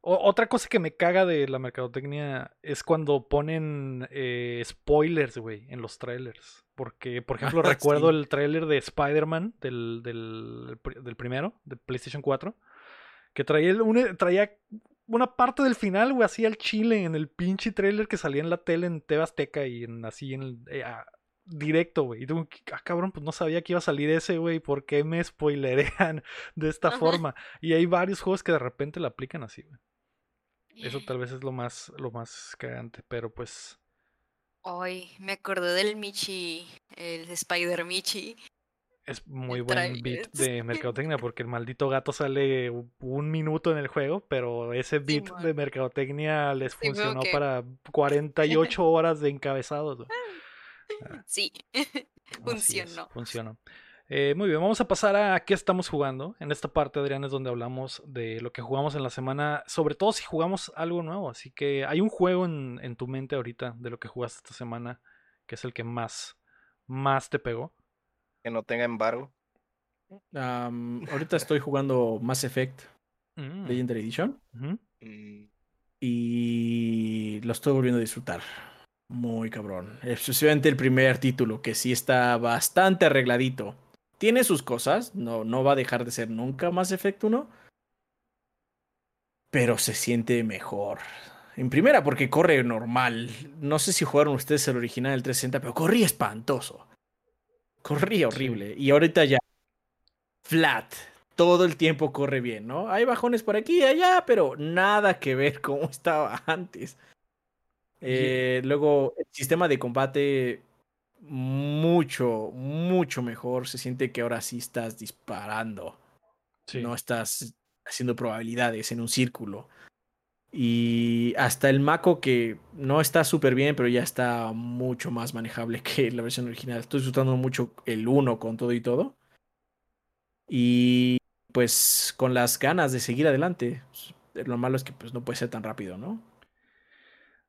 O- otra cosa que me caga de la mercadotecnia es cuando ponen eh, spoilers, güey, en los trailers Porque, por [laughs] ejemplo, recuerdo el tráiler de Spider-Man del, del, del, primero, de PlayStation 4, que traía, un, traía una parte del final, güey, así al chile en el pinche trailer que salía en la tele en TV Azteca y en, así en eh, directo, güey. Y tú, ah, cabrón, pues no sabía que iba a salir ese, güey, ¿por qué me spoilerean [laughs] de esta forma? Y hay varios juegos que de repente la aplican así, güey. Eso tal vez es lo más, lo más cagante, pero pues...
Ay, me acordé del Michi, el Spider Michi,
es muy buen beat [laughs] de mercadotecnia porque el maldito gato sale un minuto en el juego, pero ese beat de mercadotecnia les funcionó para [laughs] 48 horas de encabezados.
Sí, [laughs] funcionó.
funcionó. Eh, muy bien, vamos a pasar a qué estamos jugando. En esta parte, Adrián, es donde hablamos de lo que jugamos en la semana, sobre todo si jugamos algo nuevo. Así que hay un juego en, en tu mente ahorita de lo que jugaste esta semana, que es el que más, más te pegó
que no tenga embargo.
ahorita estoy jugando Mass Effect mm. Legendary Edition. Mm. Y lo estoy volviendo a disfrutar. Muy cabrón. Especialmente el primer título, que sí está bastante arregladito. Tiene sus cosas, no, no va a dejar de ser nunca Mass Effect 1. Pero se siente mejor. En primera, porque corre normal. No sé si jugaron ustedes el original del 360, pero corría espantoso. Corría horrible. Y ahorita ya. Flat. Todo el tiempo corre bien, ¿no? Hay bajones por aquí y allá, pero nada que ver [laughs] como estaba antes. Eh, luego, el sistema de combate mucho, mucho mejor. Se siente que ahora sí estás disparando. No estás haciendo probabilidades en un círculo. Y hasta el Mako que no está súper bien, pero ya está mucho más manejable que la versión original. Estoy disfrutando mucho el 1 con todo y todo. Y pues con las ganas de seguir adelante. Lo malo es que pues no puede ser tan rápido, ¿no?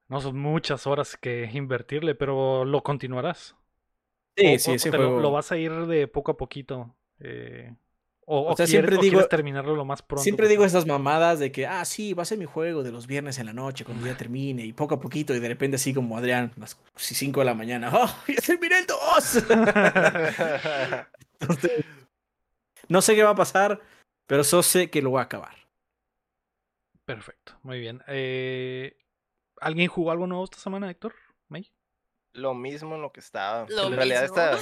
No son muchas horas que invertirle, pero lo continuarás.
Sí, sí, ese juego...
lo, vas a ir de poco a poquito. Eh, o, sea, siempre digo, terminarlo lo más pronto.
Siempre digo esas mamadas de que, ah, sí, va a ser mi juego de los viernes en la noche cuando ya termine y poco a poquito y de repente así como Adrián, las 5 de la mañana, ¡oh, ya terminé el 2! [laughs] no sé qué va a pasar, pero solo sé que lo voy a acabar.
Perfecto, muy bien. Eh, ¿Alguien jugó algo nuevo esta semana, Héctor? ¿May?
Lo mismo en lo que estaba. en realidad, esta,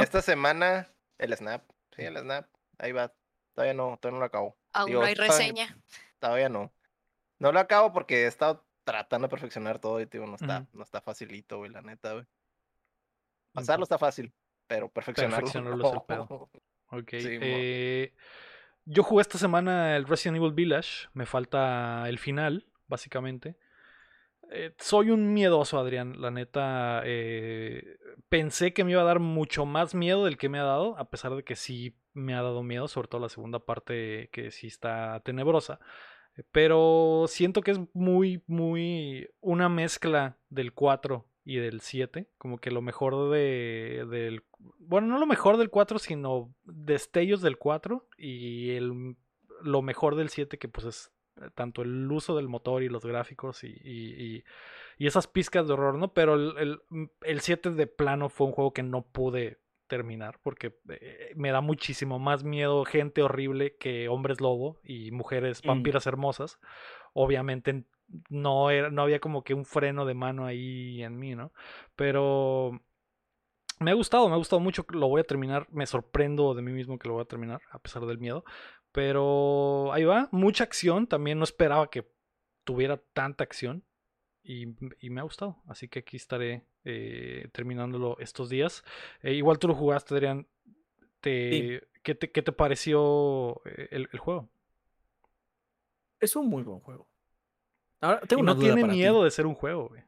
esta semana, el Snap, sí, el Snap ahí va. Todavía no, todavía no lo acabo.
Aún no hay reseña.
Todavía, no. No lo acabo porque he estado tratando de perfeccionar todo y tío, no está, no está facilito, güey, la neta, güey. Pasarlo está fácil, pero perfeccionarlo. Perfeccionarlo es el
pedo. [laughs] Ok. Eh, yo jugué esta semana el Resident Evil Village. Me falta el final, básicamente. Eh, soy un miedoso, Adrián. La neta, eh, pensé que me iba a dar mucho más miedo del que me ha dado, a pesar de que sí me ha dado miedo, sobre todo la segunda parte que sí está tenebrosa. Pero siento que es muy, muy una mezcla del 4 y del 7. Como que lo mejor de, del... Bueno, no lo mejor del 4, sino destellos del 4 y el, lo mejor del 7 que pues es tanto el uso del motor y los gráficos y, y, y, esas pizcas de horror, ¿no? Pero el, el, 7 de plano fue un juego que no pude terminar porque eh, me da muchísimo más miedo gente horrible que hombres lobo y mujeres mm. vampiras hermosas. Obviamente no, era, no había como que un freno de mano ahí en mí, ¿no? Pero me ha gustado, me ha gustado mucho, lo voy a terminar, me sorprendo de mí mismo que lo voy a terminar, a pesar del miedo. Pero ahí va, mucha acción. También no esperaba que tuviera tanta acción. Y, me ha gustado. Así que aquí estaré eh, terminándolo estos días. Eh, igual tú lo jugaste, Adrián. Te, ¿qué, te, ¿Qué te pareció eh, el, juego?
Es un muy buen juego.
Ahora, tengo no tiene miedo de ser un juego, güey.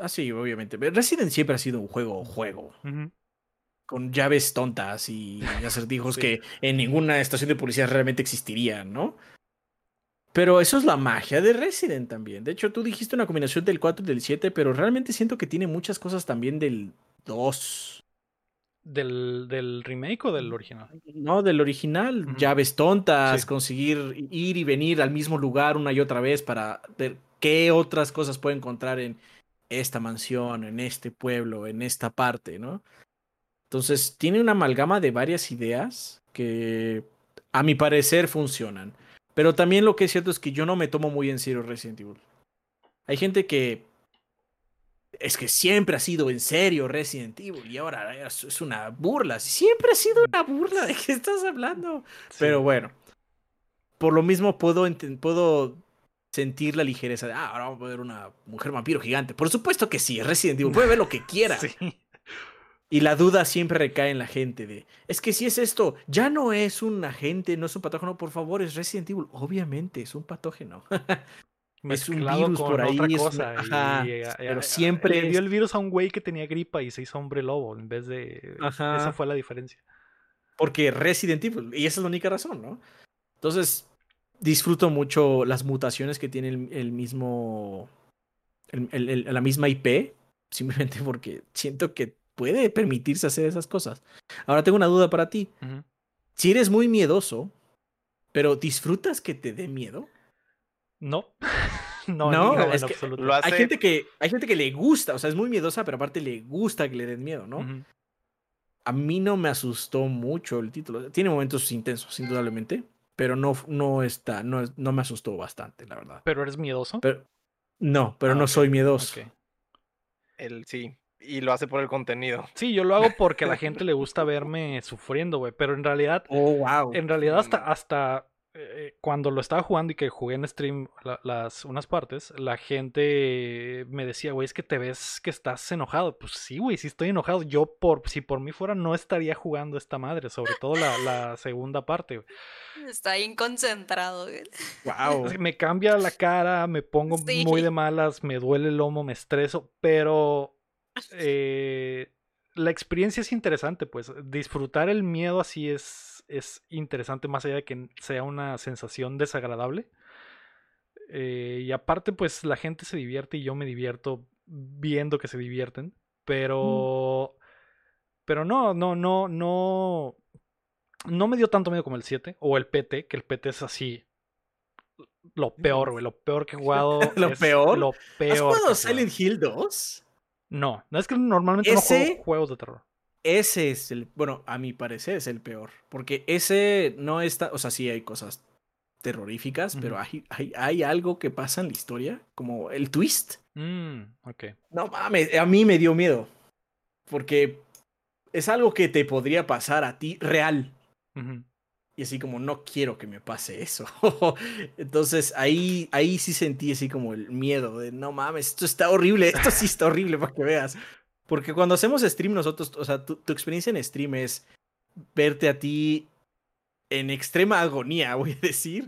Ah, sí, obviamente. Resident siempre ha sido un juego, juego con llaves tontas y acertijos que en ninguna estación de policía realmente existirían, ¿no? Pero eso es la magia de Resident también. De hecho, tú dijiste una combinación del 4 y del 7, pero realmente siento que tiene muchas cosas también del 2.
¿Del, del remake o del original?
No, del original. Llaves tontas, conseguir ir y venir al mismo lugar una y otra vez para ver qué otras cosas puede encontrar en esta mansión, en este pueblo, en esta parte, ¿no? Entonces, tiene una amalgama de varias ideas que a mi parecer funcionan. Pero también lo que es cierto es que yo no me tomo muy en serio Resident Evil. Hay gente que es que siempre ha sido en serio Resident Evil y ahora es una burla. Siempre ha sido una burla. ¿De qué estás hablando? Pero bueno, por lo mismo puedo, puedo sentir la ligereza de, ah, ahora vamos a ver una mujer vampiro gigante. Por supuesto que sí, es Resident Evil. Puede ver lo que [laughs] quiera. Y la duda siempre recae en la gente de, es que si es esto, ya no es un agente, no es un patógeno, por favor, es Resident Evil. Obviamente, es un patógeno. [laughs]
es un virus por ahí. Otra cosa. pero siempre. Le dio el virus a un güey que tenía gripa y se hizo hombre lobo en vez de. Esa fue la diferencia.
Porque Resident Evil, y esa es la única razón, ¿no? Entonces, disfruto mucho las mutaciones que tiene el, mismo. la misma IP, simplemente porque siento que puede permitirse hacer esas cosas. Ahora tengo una duda para ti. Si eres muy miedoso, pero disfrutas que te dé miedo.
No. [laughs]
no, no es que hay gente que hay gente que le gusta, o sea, es muy miedosa, pero aparte le gusta que le den miedo, ¿no? A mí no me asustó mucho el título. Tiene momentos intensos, indudablemente, pero no, no está, no, no me asustó bastante, la verdad.
¿Pero eres miedoso?
no, pero ah, no soy miedoso.
El sí y lo hace por el contenido. [laughs]
Sí, yo lo hago porque a la gente le gusta verme sufriendo, güey. Pero en realidad.
Oh, wow.
En realidad, hasta, hasta eh, cuando lo estaba jugando y que jugué en stream las unas partes, la gente me decía, güey, es que te ves que estás enojado. Pues sí, güey, sí estoy enojado. Yo, por si por mí fuera, no estaría jugando esta madre, sobre todo la, la [laughs] segunda parte.
Está inconcentrado.
Wow. Me cambia la cara, me pongo muy de malas, me duele el lomo, me estreso, pero eh, la experiencia es interesante, pues disfrutar el miedo así es, es interesante, más allá de que sea una sensación desagradable. Eh, y aparte, pues la gente se divierte y yo me divierto viendo que se divierten. Mm. Pero. Pero no, no, no, no. No me dio tanto miedo como el 7 o el PT, que el PT es así. Lo peor, güey. Lo peor que he jugado. [laughs]
¿Lo peor?
Lo peor. ¿Has
jugado Silent Hill 2?
No, no es que normalmente no juego juegos de terror.
Ese es el, bueno, a mi parecer es el peor, porque ese no está, o sea, sí hay cosas terroríficas, pero hay, hay, hay, algo que pasa en la historia, como el twist.
Mm,
no mames, a mí me dio miedo, porque es algo que te podría pasar a ti real. Y así como, no quiero que me pase eso. [laughs] Entonces ahí, ahí sí sentí así como el miedo de, no mames, esto está horrible, esto sí está horrible para que veas. Porque cuando hacemos stream nosotros, o sea, tu, experiencia en stream es verte a ti en extrema agonía, voy a decir,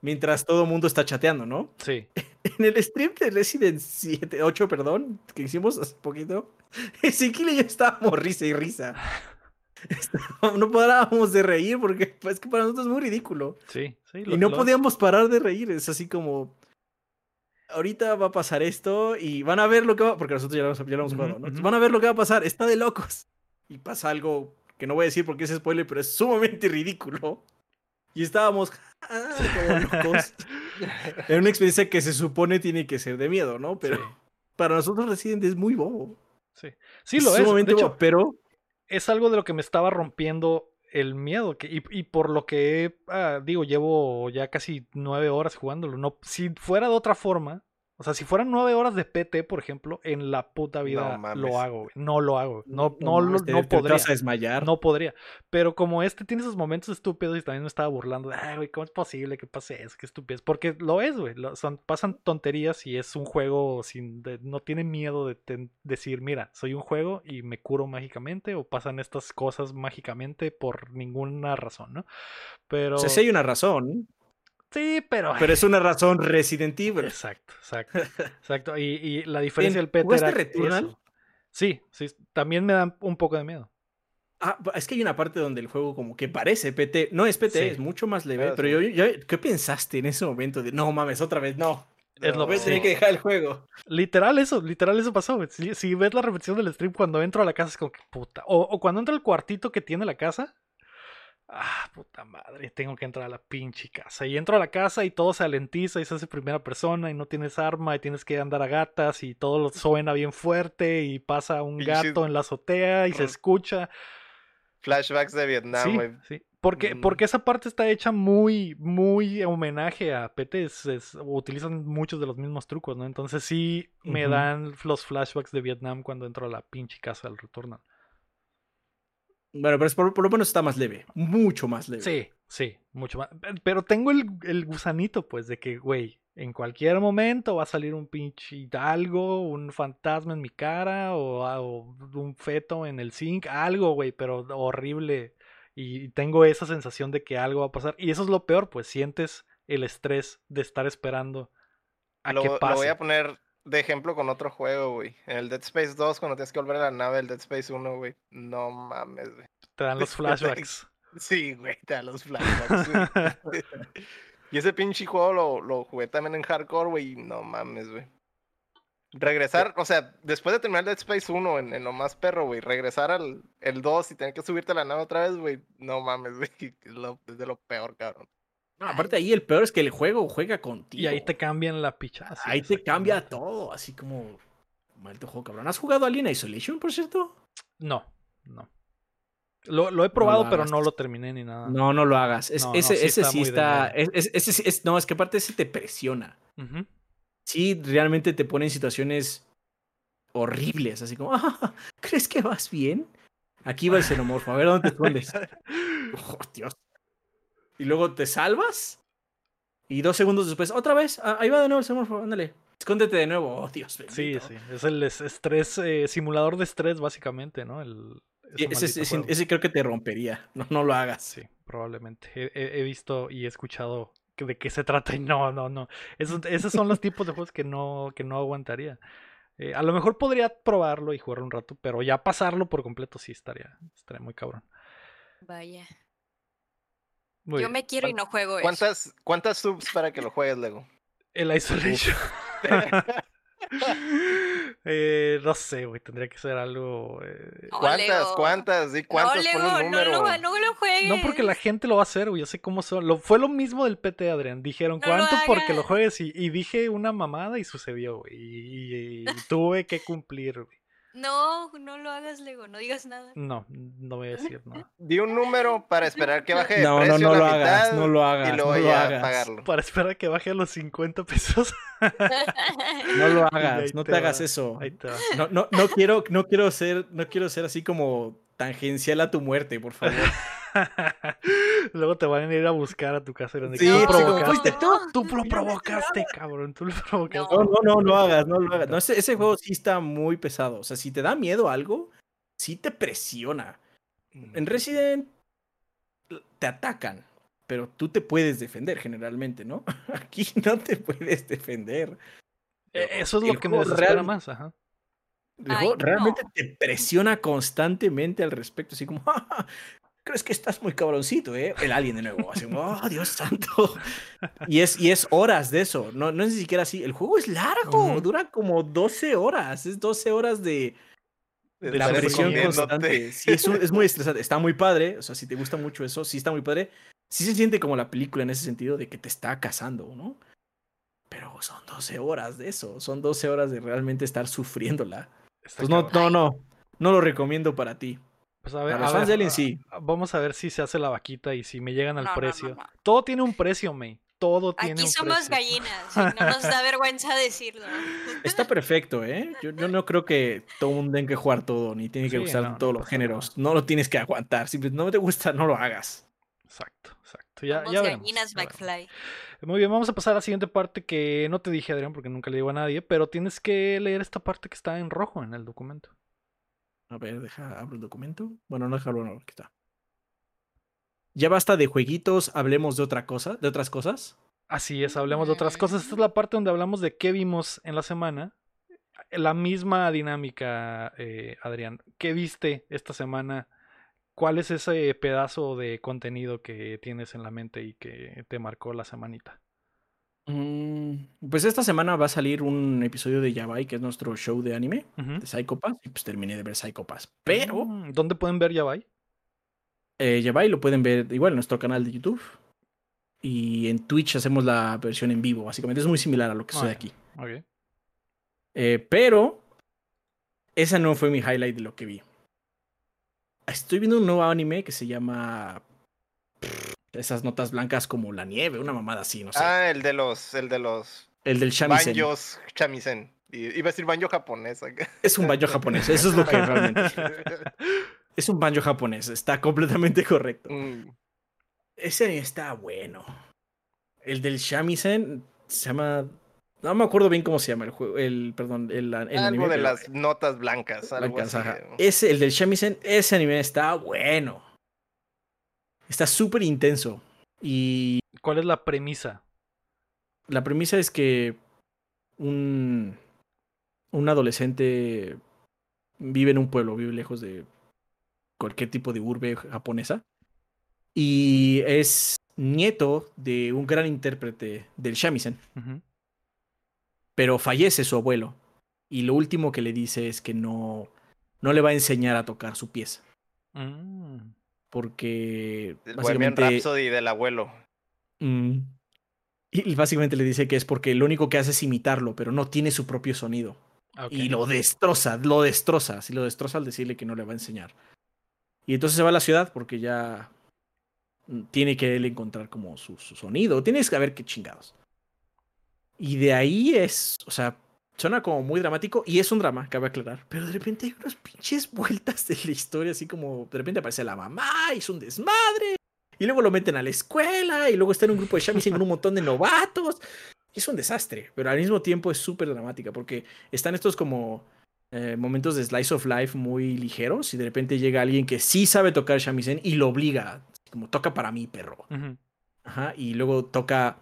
mientras todo el mundo está chateando, ¿no?
Sí. [laughs]
En el stream de Resident 7, 8, perdón, que hicimos hace poquito, [laughs] Ezequiel y yo estábamos risa y risa. [laughs] no parábamos de reír porque pues, es que para nosotros es muy ridículo.
Sí, sí.
y no podíamos parar de reír. Es así como. Ahorita va a pasar esto y van a ver lo que va. Porque nosotros ya lo, ya hemos jugado, ¿no? Van a ver lo que va a pasar. Está de locos. Y pasa algo que no voy a decir porque es spoiler, pero es sumamente [laughs] ridículo. Y estábamos [laughs] ah, locos. Era una experiencia que se supone tiene que ser de miedo, ¿no? Pero para nosotros Resident es muy bobo.
Sí, sí lo es.
Sumamente bobo, pero
es algo de lo que me estaba rompiendo el miedo. Que, y, por lo que, ah, digo, llevo ya casi nueve horas jugándolo. No, si fuera de otra forma, o sea, si fueran nueve horas de PT, por ejemplo, en la puta vida lo hago, No lo hago. No, no, no, no podría.
desmayar.
No podría. Pero como este tiene esos momentos estúpidos y también me estaba burlando ay, güey, ¿cómo es posible que pase eso? Qué estupidez. Porque lo es, güey. Son, pasan tonterías y es un juego sin. no tiene miedo de decir, mira, soy un juego y me curo mágicamente o pasan estas cosas mágicamente por ninguna razón, ¿no? Pero.
O sea, sí hay una razón.
Sí, pero.
Pero es una [laughs] razón Resident Evil.
Exacto, exacto. exacto. Y, y la diferencia del PT? Sí, sí. También me da un poco de miedo.
Ah, es que hay una parte donde el juego como que parece PT. No es PT, es mucho más leve. Pero yo, ¿qué pensaste en ese momento? De no mames, otra vez no. Es lo que tenía que dejar el juego.
Literal eso, literal eso pasó. Si, si, ves la repetición del stream cuando entro a la casa es como que puta. O, o cuando entro al cuartito que tiene la casa, Ah, puta madre, tengo que entrar a la pinche casa. Y entro a la casa y todo se alentiza y se hace primera persona y no tienes arma y tienes que andar a gatas y todo lo [laughs] suena bien fuerte y pasa un gato en la azotea y se escucha.
Flashbacks de Vietnam,
Sí,
güey.
sí. Porque,
Mm.
porque esa parte está hecha muy, muy homenaje a PT. es- es- utilizan muchos de los mismos trucos, ¿no? Entonces sí me dan los flashbacks de Vietnam cuando entro a la pinche casa del retorno.
Bueno, pero es por, por lo menos está más leve. Mucho más leve.
Sí, sí, mucho más. Pe- Pero tengo el, el gusanito, pues, de que, güey, en cualquier momento va a salir un pinche algo, un fantasma en mi cara o, a- o un feto en el zinc, algo, güey, pero horrible. Y tengo esa sensación de que algo va a pasar. Y eso es lo peor, pues sientes el estrés de estar esperando a
Lo,
que
lo
pase.
voy a poner de ejemplo con otro juego, güey. En el Dead Space 2, cuando tienes que volver a la nave del Dead Space 1, güey. No mames, güey.
Te dan [laughs] los flashbacks.
Sí, güey, te da los flashbacks, güey. [laughs] [laughs] y ese pinche juego lo, lo jugué también en hardcore, güey. No mames, güey. Regresar, o sea, después de terminar Dead Space 1 en, en lo más perro, güey, regresar al el 2 y tener que subirte a la nave otra vez, güey, no mames, güey, es de lo peor, cabrón.
No, aparte ahí el peor es que el juego juega contigo.
Y ahí te cambian la picha.
ahí te cambia todo, así como maldito juego cabrón. ¿Has jugado Alien Isolation, por cierto?
No, no. Lo, lo he
lo
probado, pero no lo terminé ni nada.
No, no lo hagas. Es-
No, no,
ese
sí
ese
está
sí está. es- es- no, es que aparte ese te presiona. Sí, realmente te pone en situaciones horribles, así como, [laughs] "Ah, ¿crees que vas bien? Aquí va el xenomorfo, a ver dónde te escondes. [laughs] Oh, Dios. Y luego te salvas. Y dos segundos después, otra vez, ah, ahí va de nuevo el xenomorfo, ándale. Escóndete de nuevo. Oh, Dios
Sí,
bendito.
sí. Es el es- estrés, eh, simulador de estrés, básicamente, ¿no? El,
Sí,
ese
ese,
maldito
ese-
juego.
ese creo que te rompería. No, no lo hagas.
Sí, probablemente. He, he- he visto y he escuchado que- de qué se trata [laughs] y no, no, no. Esos, esos son los tipos de juegos que no, que no aguantaría. Eh, a lo mejor podría probarlo y jugar un rato, pero ya pasarlo por completo sí estaría, estaría muy cabrón.
Vaya.
Muy
Yo
bien.
me quiero y no juego eso.
¿Cuántas, ¿Cuántas subs para que lo juegues, Lego? [laughs]
El Isolation. [laughs] Eh, no sé, güey. Tendría que ser algo. eh,
No,
¿Cuántas?
Lego.
¿Cuántas? ¿Y
No,
cuántas?
Lego,
un
no,
número.
lo, no lo juegues.
No, porque la gente lo va a hacer, güey. Yo sé cómo son. Lo, fue lo mismo del PT, Adrián. Dijeron,
No lo
¿cuánto porque lo juegues? Y, y dije una mamada y sucedió, güey. Y, y- y tuve que cumplir, güey.
No, no lo hagas, Lego. No digas nada.
No, no voy a decir nada. [laughs]
Di un número para esperar que baje de
No, no,
precio
no
la
lo
mitad
hagas, no lo hagas,
y luego
no lo hagas.
pagarlo.
Para esperar a que baje a los 50 pesos. [laughs]
No lo hagas, no
te
te hagas eso.
Ahí te va.
No, no, no quiero, no quiero ser, no quiero ser así como tangencial a tu muerte, por favor. [laughs] [laughs]
Luego te van a ir a buscar a tu casa. y van a
Sí,
"Tú provocaste".
fuiste tú.
Tú lo provocaste, cabrón. Tú lo provocaste.
No, no, no lo hagas, no lo hagas. No, ese, ese juego sí está muy pesado. O sea, si te da miedo algo, sí te presiona. En Resident te atacan, pero tú te puedes defender generalmente, ¿no? [laughs] Aquí no te puedes defender.
Eh, Eso es
El
lo que me desespera
real-
más. Ajá.
Ay,
realmente
no.
te presiona constantemente al respecto, así como, [laughs] "Ja, ja, crees que estás muy cabroncito, ¿eh? El alien de nuevo, así [laughs] oh, Dios santo. Y es, y es horas de eso, no, no es ni siquiera así. El juego es largo, dura como 12 horas, es 12 horas de,
De
la presión constante. Sí, es, un- es muy estresante, está muy padre, o sea, si te gusta mucho eso, sí está muy padre. Sí se siente como la película en ese sentido de que te está cazando, ¿no? Pero son 12 horas de eso, son 12 horas de realmente estar sufriéndola. Pues no, no, no. No lo recomiendo para ti.
Pues a ver, a ver,
de Alien,
a-
sí.
a- Vamos a ver si se hace la vaquita y si me llegan al
No, no, no,
precio.
no.
Todo tiene un precio, May. Todo tiene
Aquí
un
somos
precio.
gallinas. y no nos da [laughs] vergüenza decirlo.
Está perfecto, ¿eh? Yo, yo no creo que todo el mundo tenga que jugar todo, ni tiene que
Sí, no
todos los géneros. No lo tienes que aguantar. Simplemente no te gusta, no lo hagas.
Exacto, exacto. Ya,
Somos
ya veremos,
gallinas
ya veremos.
McFly.
Muy bien, vamos a pasar a la siguiente parte que no te dije, Adrián, porque nunca le digo a nadie, pero tienes que leer esta parte que está en rojo en el documento.
A ver, deja, abro el documento. Bueno, no déjalo, no, aquí está. Ya basta de jueguitos, hablemos de otra cosa, de otras cosas.
Así es, hablemos de otras cosas. Esta es la parte donde hablamos de qué vimos en la semana. La misma dinámica, eh, Adrián. ¿Qué viste esta semana? ¿Cuál es ese pedazo de contenido que tienes en la mente y que te marcó la semanita?
Pues esta semana va a salir un episodio de Yabai, que es nuestro show de anime, de Psycho Pass, y pues terminé de ver Psycho Pass. Pero
Mm, ¿Dónde pueden ver Yabai?
Eh, Yabai lo pueden ver igual en nuestro canal de YouTube. Y en Twitch hacemos la versión en vivo, básicamente. Es muy similar a lo que
Ah,
soy
ya.
aquí.
Ok.
Eh, pero esa no fue mi highlight de lo que vi. estoy viendo un nuevo anime que se llama esas notas blancas como la nieve, una mamada así, no sé.
Ah, el de los, el de los
el del shamisen.
banjos shamisen. Iba a decir banjo japonés. acá.
Es un banjo japonés, eso es lo que realmente. [laughs] Es un banjo japonés, está completamente correcto.
Mm,
Ese anime está bueno. El del shamisen se llama no me acuerdo bien cómo se llama el juego, el perdón, el, el
algo
anime,
de
pero-
las notas blancas. Algo
Blancas,
así.
ajá. Ese, el del shamisen, ese anime está bueno. Está súper intenso. Y
¿Cuál es la premisa?
La premisa es que un, un adolescente vive en un pueblo, vive lejos de cualquier tipo de urbe japonesa. Y es nieto de un gran intérprete del shamisen. Pero fallece su abuelo. Y lo último que le dice es que no, no le va a enseñar a tocar su pieza.
Mm.
El
Porque
Bohemian
básicamente,
Rhapsody del abuelo.
mm, y básicamente le dice que es porque lo único que hace es imitarlo, pero no tiene su propio sonido.
Ok.
Y lo destroza, lo destroza. Así lo destroza al decirle que no le va a enseñar. Y entonces se va a la ciudad porque ya tiene que él encontrar como su, su sonido. Tienes que ver qué chingados. Y de ahí es, o sea, suena como muy dramático y es un drama, cabe aclarar. Pero de repente hay unas pinches vueltas de la historia, así como de repente aparece la mamá, es un desmadre. Y luego lo meten a la escuela y luego está en un grupo de shamisen con un montón de novatos. Es un desastre, pero al mismo tiempo es súper dramática porque están estos como eh, momentos de slice of life muy ligeros y de repente llega alguien que sí sabe tocar shamisen y lo obliga, como toca para mí, perro.
Ujú.
Ajá, y luego toca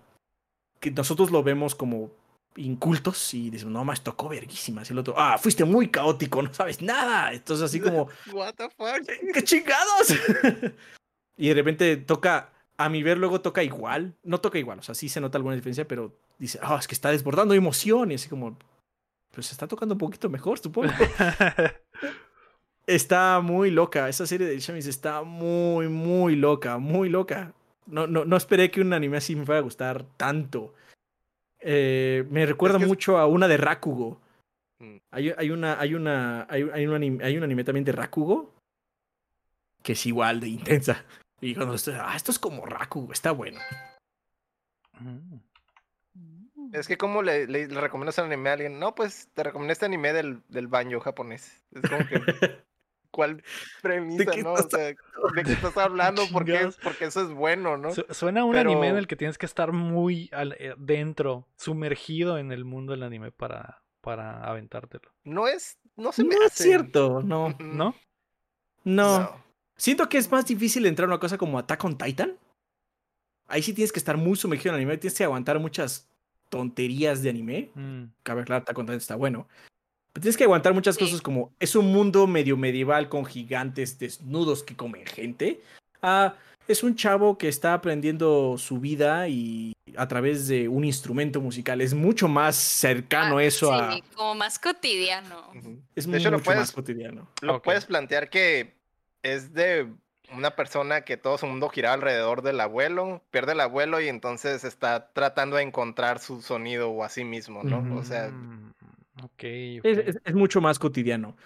que nosotros lo vemos como incultos y decimos, no más tocó verguísimas. Y el otro, ah, fuiste muy caótico, no sabes nada. Entonces así como, [laughs]
What the fuck?
¡qué chingados! [laughs] y de repente toca, a mi ver luego toca igual, no toca igual, o sea, sí se nota alguna diferencia, pero dice, ah, es que está desbordando emoción y así como, pues está tocando un poquito mejor, supongo. [laughs] Está muy loca. Esa serie de Shamis está muy, muy loca. Muy loca. No, no, no esperé que un anime así me fuera a gustar tanto. Eh, me recuerda
que es-
mucho a una de Rakugo.
Mm.
Hay, hay una, hay una, hay, hay un anime, hay un anime también de Rakugo que es igual de intensa. Y cuando estoy, ah, esto es como Rakugo, está bueno.
Mm.
Es que como le, le, le recomiendas un anime a alguien, no, pues te recomiendo este anime del, del baño japonés. Es como que, [laughs] ¿cuál premisa,
qué
no? O sea, ¿de qué estás hablando? Porque,
Chingados.
porque eso es bueno, ¿no?
Su- Suena a un anime en el que tienes que estar muy al- eh, dentro, sumergido en el mundo del anime para, para aventártelo.
No es, no se me
No es cierto, no.
¿No?
No. Siento que es más difícil entrar a una cosa como Attack on Titan. Ahí sí tienes que estar muy sumergido en el anime, tienes que aguantar muchas tonterías de anime.
Mm.
Cabe aclarar, Attack on Titan está bueno. Pero tienes que aguantar muchas
Sí.
cosas como es un mundo medio medieval con gigantes desnudos que comen gente. Ah, es un chavo que está aprendiendo su vida y a través de un instrumento musical. Es mucho más cercano
Ah,
eso a.
Sí, como más cotidiano.
Es
De hecho, lo
mucho más cotidiano.
Lo puedes plantear que es de una persona que todo su mundo giraba alrededor del abuelo, pierde el abuelo y entonces está tratando de encontrar su sonido o a sí mismo, ¿no? O sea,
Mm, ok,
Es,
ok.
es- es mucho más cotidiano.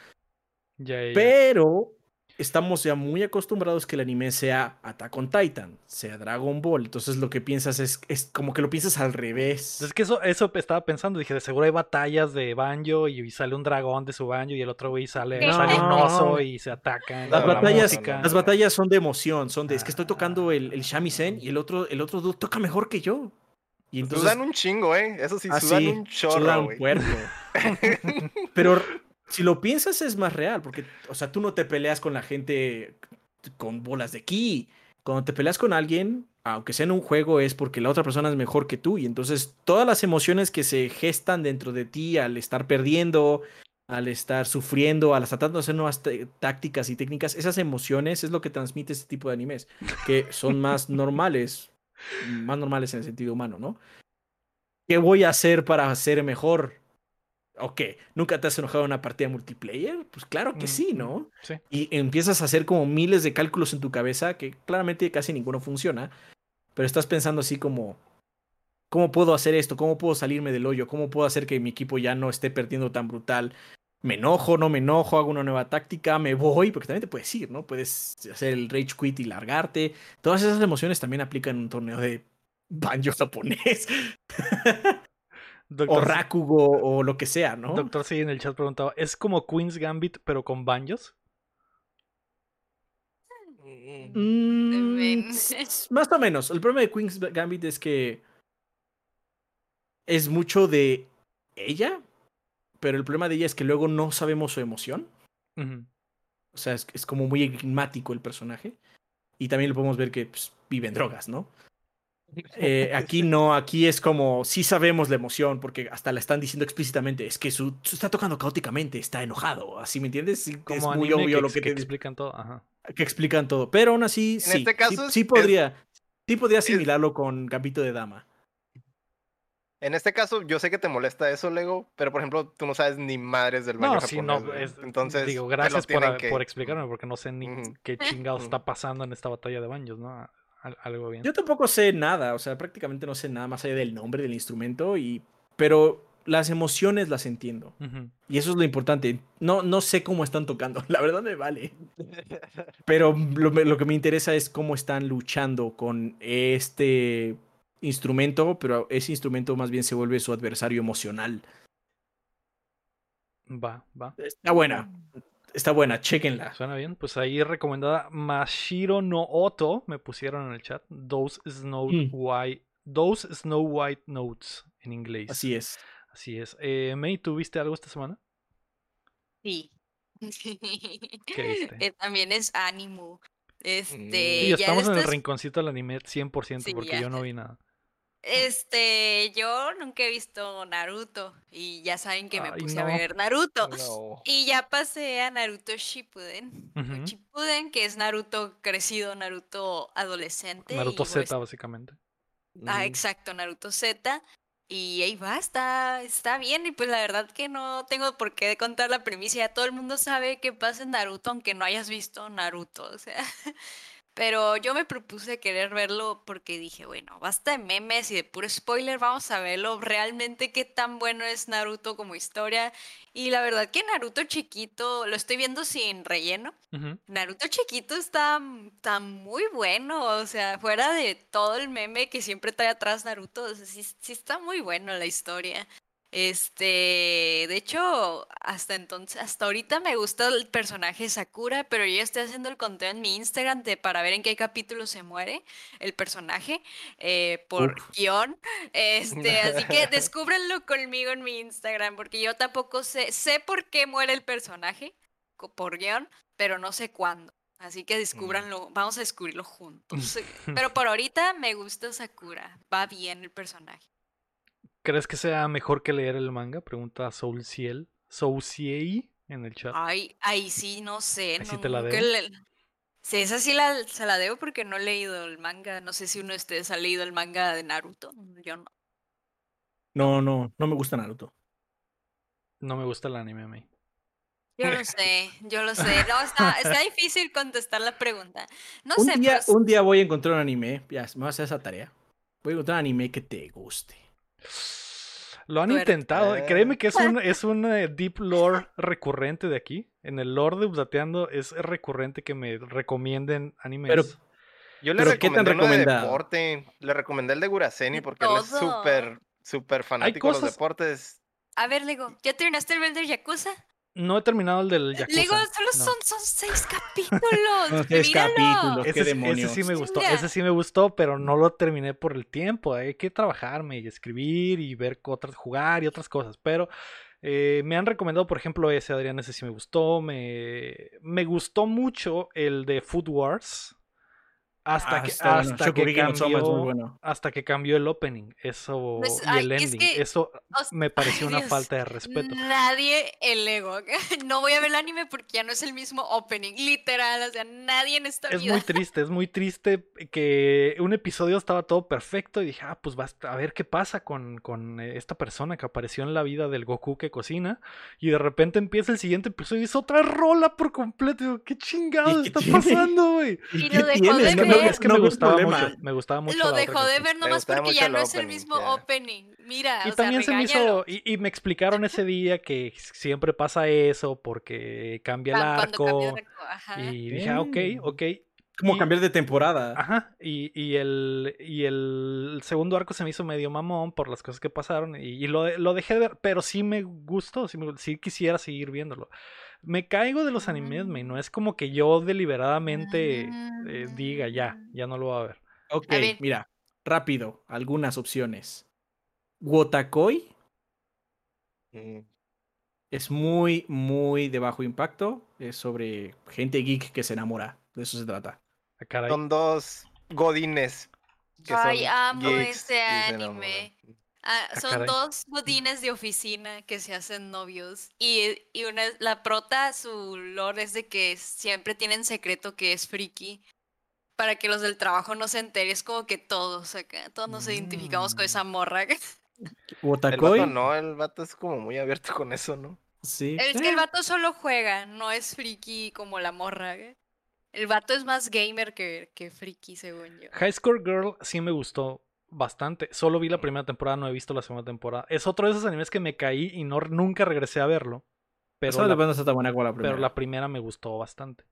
Ya.
Pero estamos ya muy acostumbrados que el anime sea Attack on Titan, sea Dragon Ball. Entonces lo que piensas es, es como que lo piensas al revés.
Es que eso, eso estaba pensando, dije, de seguro hay batallas de banjo y sale un dragón de su banjo y el otro güey sale,
No.
sale un oso y se atacan.
Las
la
batallas,
música.
las batallas son de emoción, son de es que estoy tocando
Ah.
el, el shamisen y el otro, el otro dude toca mejor que yo. Y entonces
sudan un chingo, ¿eh? Eso sí,
Ah,
sudan
sí,
un
sudan
chorro,
un
güey.
puerco. [laughs] Pero si lo piensas es más real, porque, o sea, tú no te peleas con la gente con bolas de ki. Cuando te peleas con alguien, aunque sea en un juego, es porque la otra persona es mejor que tú. Y entonces todas las emociones que se gestan dentro de ti al estar perdiendo, al estar sufriendo, al estar tratando de hacer nuevas tácticas y técnicas, esas emociones es lo que transmite este tipo de animes, que son más [laughs] normales, más normales en el sentido humano, ¿no? ¿Qué voy a hacer para ser mejor? Ok, ¿nunca te has enojado en una partida multiplayer? Pues claro que sí,
mm,
¿no?
Sí.
Y empiezas a hacer como miles de cálculos en tu cabeza que claramente casi ninguno funciona, pero estás pensando así como, ¿cómo puedo hacer esto? ¿Cómo puedo salirme del hoyo? ¿Cómo puedo hacer que mi equipo ya no esté perdiendo tan brutal? me enojo, no me enojo, hago una nueva táctica, me voy, porque también te puedes ir, ¿no? Puedes hacer el rage quit y largarte. Todas esas emociones también aplican en un torneo de banjo japonés. [laughs] o Rakugo o lo que sea, ¿no?
Doctor sí en el chat preguntaba, ¿es como Queen's Gambit pero con banjos?
Mm, [laughs] más o menos. El problema de Queen's Gambit es que es mucho de ella, pero el problema de ella es que luego no sabemos su emoción. O sea, es, como muy enigmático el personaje. Y también lo podemos ver que pues, vive en drogas, ¿no? Eh, aquí no, aquí es como, sí sabemos la emoción, porque hasta la están diciendo explícitamente, es que su, está tocando caóticamente, está enojado, así me entiendes?
como es muy obvio lo que, te explican todo. Ajá.
Que explican todo, pero aún así, sí, este caso sí, podría, sí podría asimilarlo con Gambito de Dama.
En este caso, yo sé que te molesta eso, Lego, pero por ejemplo, tú no sabes ni madres del baño
no, Sí, no, entonces digo, gracias por, por, explicarme, porque no sé ni qué chingados está pasando en esta batalla de baños, ¿no? Algo bien.
Yo tampoco sé nada, o sea, prácticamente no sé nada más allá del nombre del instrumento, y pero las emociones las entiendo. Y eso es lo importante. No, no sé cómo están tocando, [laughs] la verdad me vale. Pero lo, lo que me interesa es cómo están luchando con este instrumento, pero ese instrumento más bien se vuelve su adversario emocional.
Va, va.
Está buena. Está buena, chequenla.
Suena bien. Pues ahí recomendada Mashiro no Oto, me pusieron en el chat. Those Snow mm. White, Those Snow White Notes en inglés.
Así es.
Así es. Eh, May, ¿tú viste algo esta semana?
Sí. ¿Qué viste? [laughs] Eh, también es ánimo. Este,
y estamos en el rinconcito del anime 100% porque yo no vi nada.
Este, yo nunca he visto Naruto y ya saben que me puse a ver Naruto. Y ya pasé a Naruto Shippuden. Shippuden, que es Naruto crecido, Naruto adolescente.
Naruto Z, pues básicamente.
Ah, exacto, Naruto Z. Y ahí va, está, está bien. Y pues la verdad que no tengo por qué contar la primicia. todo el mundo sabe qué pasa en Naruto, aunque no hayas visto Naruto. O sea, [laughs] Pero yo me propuse querer verlo porque dije, bueno, basta de memes y de puro spoiler, vamos a verlo realmente qué tan bueno es Naruto como historia. Y la verdad que Naruto chiquito, lo estoy viendo sin relleno. Naruto chiquito está, muy bueno, o sea, fuera de todo el meme que siempre trae atrás Naruto, sí, sí está muy bueno la historia. Este, de hecho, hasta entonces, hasta ahorita me gusta el personaje Sakura, pero yo estoy haciendo el conteo en mi Instagram de, para ver en qué capítulo se muere el personaje eh, por guion. [laughs] Este, así que [laughs] descúbranlo conmigo en mi Instagram, porque yo tampoco sé, sé por qué muere el personaje por guion, pero no sé cuándo. Así que mm. descúbranlo, vamos a descubrirlo juntos. [laughs] Pero por ahorita me gusta Sakura, va bien el personaje.
¿Crees que sea mejor que leer el manga? Pregunta Soul Ciel. Ciel en el chat.
Ay, ahí sí, no sé.
no, te la debo.
Sí, esa sí la, se la debo porque no he leído el manga. No sé si uno de ustedes ha leído el manga de Naruto. Yo no.
No, no, no me gusta Naruto.
No me gusta el anime a mí.
Yo lo sé, yo lo sé. No, está, está [laughs] difícil contestar la pregunta. No
un
sé.
Día, Un día voy a encontrar un anime. Ya, me voy a hacer esa tarea. Voy a encontrar un anime que te guste.
Lo han intentado. Créeme que es un, [laughs] es un eh, deep lore recurrente de aquí. En el lore de Updateando es recurrente que me recomienden animes.
Pero, yo le recomendé uno de deporte. Le recomendé el de Guraseni porque él es súper, súper fanático de los deportes.
A ver, Lego, ¿ya terminaste el de Yakuza?
No he terminado el del Yakuza.
Digo, solo son, son, seis [laughs] capítulos. seis
capítulos, ese, Ese sí me gustó, ese sí me gustó, pero no lo terminé por el tiempo. Hay que trabajarme y escribir y ver otras, jugar y otras cosas. Pero eh, me han recomendado, por ejemplo, ese, Adrián, ese sí me gustó. Me, me gustó mucho el de Food Wars. Hasta, ah, que, hasta, que cambió, hasta que cambió el opening eso pues, y el ending eso me pareció una falta de respeto.
nadie el ego [laughs] no voy a ver el anime porque ya no es el mismo opening literal o sea nadie en esta
es muy [laughs] triste es muy triste que un episodio estaba todo perfecto y dije ah pues basta a ver qué pasa con, con esta persona que apareció en la vida del Goku que cocina y de repente empieza el siguiente episodio y es otra rola por completo qué chingado está pasando güey
y lo dejó de ver.
es que
no
me gustaba
problema.
mucho. Me gustaba mucho.
Lo dejó de ver nomás porque ya
el
no es el mismo opening. Mira,
Y
o sea,
también se me hizo. Y, y me explicaron ese [laughs] día que siempre pasa eso porque cambia el arco.
cambió de arco, ajá.
Y dije, ah, ok,
Mm.
ok.
Como
Y-
cambiar de temporada.
Ajá, y, y, el, y el segundo arco se me hizo medio mamón por las cosas que pasaron y, y lo, de- lo dejé de ver, pero sí me gustó, sí, me- sí quisiera seguir viéndolo. Me caigo de los animes, me, no es como que yo deliberadamente eh, diga ya, ya no lo voy a ver.
Ok,
A ver.
mira, rápido, algunas opciones. Wotakoi
Mm,
es muy, muy de bajo impacto. Es sobre gente geek que se enamora. De eso se trata.
Ah, caray.
Son dos godines. que
Ay,
son
amo
geeks
ese anime. Ah,
Ah,
son
caray.
dos godines de oficina que se hacen novios. Y, y una, la prota, su lore es de que siempre tienen secreto que es friki. Para que los del trabajo no se enteren. Es como que todos acá, todos nos identificamos con
Mm.
esa morra. [laughs]
El
Wotakoi.
vato no, el vato es como muy abierto con eso, ¿no?
Sí.
Es que el
eh,
vato solo juega, no es friki como la morra. ¿eh? El vato es más gamer que, que friki, según yo.
High Score Girl sí me gustó bastante. Solo vi la primera temporada, no he visto la segunda temporada. Es otro de esos animes que me caí y no, nunca regresé a verlo. Pero la,
no está tan buena la primera.
pero la primera me gustó bastante.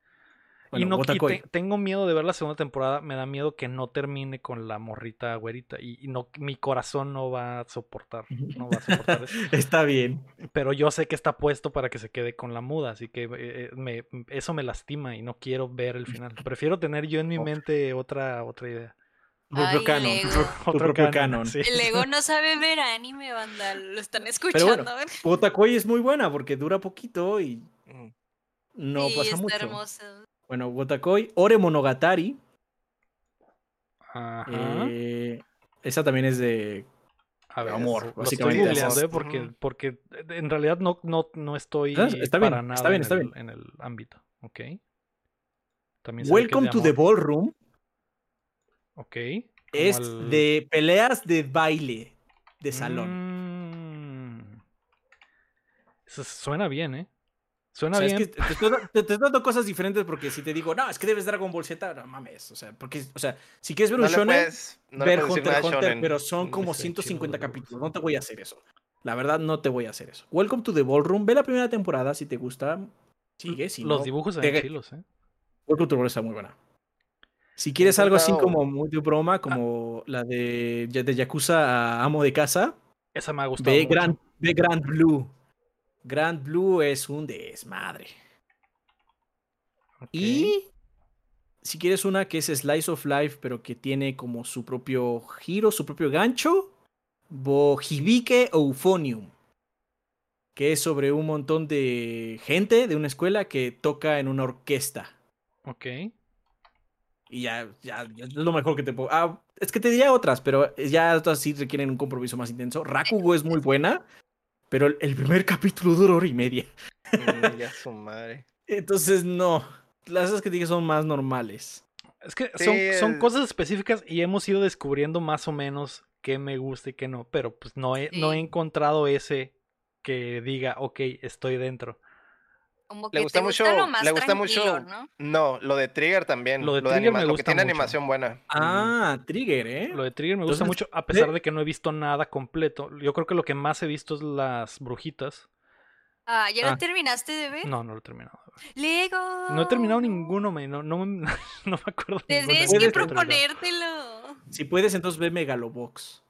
Y
Bueno,
no y te- tengo miedo de ver la segunda temporada. Me da miedo que no termine con la morrita güerita. Y, y no, mi corazón no va a soportar. No va a soportar eso. [laughs]
Está bien.
Pero yo sé que está puesto para que se quede con la muda. Así que eh, me- eso me lastima y no quiero ver el final. [laughs] Prefiero tener yo en mi mente otra, otra idea.
Tu propio
Ay,
canon.
Lego.
Tu, tu
Otro
propio
canon,
canon.
sí.
El [laughs] ego no sabe ver anime, banda. Lo están
Pero
escuchando.
bueno, Wotakoi es muy buena porque dura poquito y
Mm.
no
sí,
pasa
está
mucho.
hermoso.
Bueno, Wotakoi, Ore Monogatari.
Ajá.
eh, esa también es de.
A ver,
amor,
lo estoy
básicamente.
googleando,
Amor.
¿eh? porque, porque en realidad no, no, no estoy
está bien,
para nada
está bien,
en,
está
el,
bien.
en el ámbito. Ok. También
Welcome to the. Ballroom.
Ok.
Es
el-
de peleas de baile de salón.
Mm. Eso suena bien, ¿eh? Suena
O sea, es
bien.
que te, te estoy, dando cosas diferentes porque si te digo, no, es que debes Dragon Ball Z, no mames. O sea, porque, o sea, si quieres ver
No
un
le
shonen,
puedes, no
ver Hunter Hunter,
shonen.
pero son
Mm,
como
está
150
chido, los
capítulos. No te voy a hacer eso. La verdad, no te voy a hacer eso. Welcome to the Ballroom. Ve la primera temporada si te gusta. Sigue. Si
Los
no,
dibujos
te-
ven chilos, ¿eh?
Welcome to the Ballroom está muy buena. Si quieres algo así como muy de broma, como la de, de Yakuza a Amo de Casa,
Esa me ha gustado.
ve
mucho.
Grand, ve Grand Blue. Grand Blue es un desmadre. Y si quieres una que es Slice of Life, pero que tiene como su propio giro, su propio gancho, Bohibike Euphonium. Que es sobre un montón de gente de una escuela que toca en una orquesta.
Ok.
Y ya, ya, ya es lo mejor que te puedo. Ah, es que te diría otras, pero ya otras sí requieren un compromiso más intenso. Rakugo es muy buena, pero el- primer capítulo dura hora y media.
Mm, ya [laughs] su madre.
Entonces, no. Las otras que dije son más normales.
Es que
Sí,
son,
el-
cosas específicas y hemos ido descubriendo más o menos qué me gusta y qué no. Pero pues no he, no he encontrado ese que diga, ok, estoy dentro.
Como
Le
que
gusta
te
mucho-
gusta lo más
le gusta mucho-
¿no?
No, lo de Trigger también.
Lo de
de
Trigger
anima-
me
lo
gusta
que tiene
mucho.
animación buena.
Ah, Trigger, ¿eh?
Lo de Trigger me gusta
Entonces,
mucho, a pesar de que no he visto nada completo. Yo creo que lo que más he visto es las brujitas.
Ah, ¿ya
Ah.
lo terminaste de ver?
No, no lo he terminado.
Lego.
No he terminado ninguno, me, no, no, me- [laughs] no me acuerdo.
Tienes
que
proponértelo.
Si puedes, entonces ve Megalobox.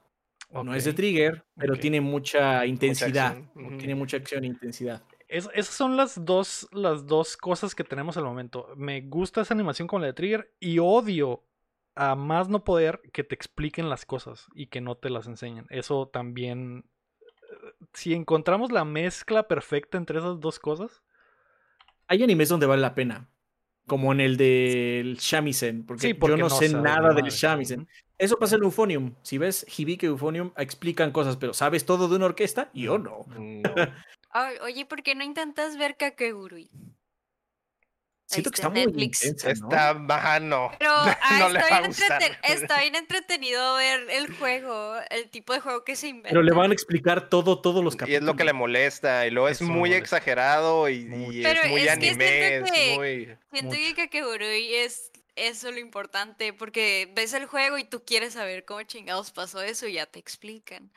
No es de. Trigger, pero tiene mucha intensidad. Tiene mucha acción e intensidad.
Es- esas son las dos, las dos cosas que tenemos al momento. Me gusta esa animación con la de Trigger y odio a más no poder que te expliquen las cosas y que no te las enseñen. Eso también. Si encontramos la mezcla perfecta entre esas dos cosas.
Hay animes donde vale la pena. Como en el del Shamisen. Porque,
Sí, porque
yo no,
no
sé nada
ni
del. Shamisen. Eso pasa en Euphonium. Si ves Hibike Euphonium, explican cosas, pero ¿sabes todo de una orquesta? Yo no.
No.
Oye, ¿por qué no intentas ver Kakegurui?
Siento que
está
muy
Netflix.
intensa, ¿no?
Está bajano.
Pero [laughs] ah,
No
está,
va a
bien entreten- está bien [laughs] entretenido ver el juego, el tipo de juego que se inventa.
Pero le van a explicar todo, todos los
Y
capítulos.
es lo que le molesta. Y luego es muy
molesta.
exagerado y, y
Pero
es muy
es que
anime.
siento
Es
que-
muy.
Siento que Kakegurui es eso es lo importante, porque ves el juego y tú quieres saber cómo chingados pasó eso y ya te explican.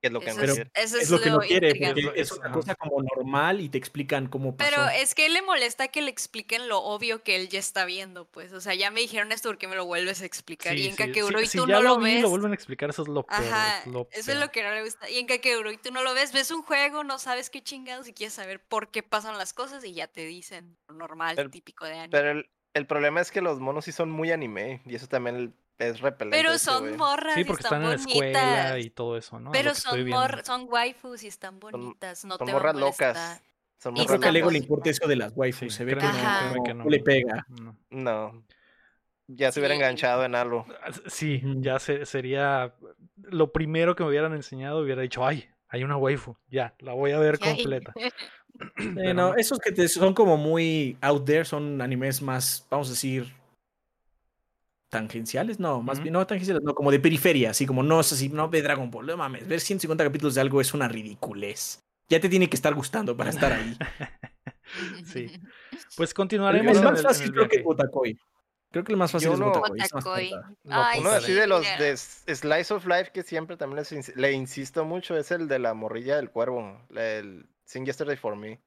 Que es lo que
Eso
no
es,
quiere.
eso
Es lo que no quiere, porque es una cosa como normal y te explican cómo pasó.
Pero es que le molesta que le expliquen lo obvio que él ya está viendo, pues. O sea, ya me dijeron esto porque me lo vuelves a explicar. y en Kakegurui
si
tú
ya
no
lo
lo
vi y
ves.
lo vuelven a explicar, eso es lo peor.
Ajá,
es lo
eso es lo que no le gusta. Y en Kakegurui tú no lo ves, ves un juego, no sabes qué chingados y quieres saber por qué pasan las cosas y ya te dicen lo normal,
Pero-
típico de anime.
Pero el, el problema es que los monos sí son muy anime. Y eso también es repelente.
Pero son morras
Sí,
y
porque
están
están en la escuela
bonitas.
y todo eso, ¿no?
Pero son, mor son waifus y están bonitas, no
Son
te
morras locas. Son
Y
morras
creo que a Lego le importe eso de las waifus.
Sí,
se ve que no,
Ajá.
créeme que
no
no.
le pega.
No.
No. Ya se hubiera
Sí.
enganchado en algo.
Ah, Sí, ya se- sería lo primero que me hubieran enseñado, hubiera dicho, ay, hay una waifu, ya, la voy a ver
y-
completa. [laughs]
Eh, no. esos que te- son como muy out there, son animes más, vamos a decir, tangenciales, no, más bien, no tangenciales, no, como de periferia, así como no es así, no ve Dragon Ball, no mames, ver 150 capítulos de algo es una ridiculez. Ya te tiene que estar gustando para estar ahí. [laughs]
Sí. [laughs] Pues continuaremos
el
en
más
en
fácil
el
creo que. Gotakoi. Creo que el más fácil
Yo
es
Ay,
Uno así de los de Slice of Life que siempre también les ins- le insisto mucho es el de la morrilla del cuervo. El Sing Yesterday for Me.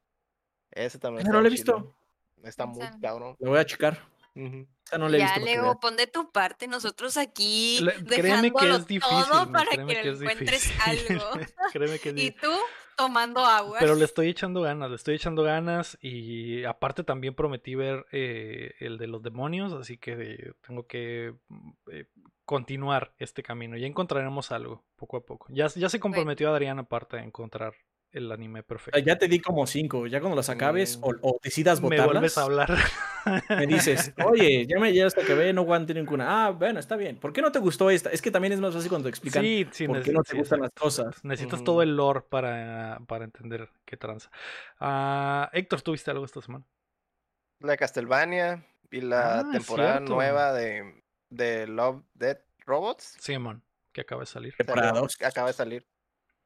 Ese también
Ah, no lo he visto.
Está muy cabrón.
Lo voy a checar.
Ujú.
Esa no la he
ya,
visto.
Lego, pon de tu parte, nosotros aquí
Le- créeme que es difícil,
todo para
créeme
que,
que es
encuentres
difícil.
algo. [laughs]
créeme que es
y
difícil.
tú tomando agua.
Pero le estoy echando ganas, le estoy echando ganas y aparte también prometí ver eh, el de los demonios, así que eh, tengo que mm, eh, continuar este camino. Ya encontraremos algo poco a poco. Ya, ya se comprometió Adrián aparte a encontrar el anime perfecto.
Ya te di como cinco. Ya cuando las acabes o, o decidas
Me
votarlas,
vuelves a hablar.
me dices, [laughs] oye, ya me ya hasta que ve, no aguante ninguna. Ah, bueno, está bien. ¿Por qué no te gustó esta? Es que también es más fácil cuando te explican
sí, sí,
por qué no te
sí,
gustan las cosas.
Necesitas todo el lore para, para entender qué tranza. Ah, Héctor, ¿tuviste algo esta semana?
La Castlevania y la
Ah,
temporada
cierto.
nueva de, de Love, Dead Robots.
Simón, que acaba de salir.
Temporada
Salió-
dos.
Acaba de salir.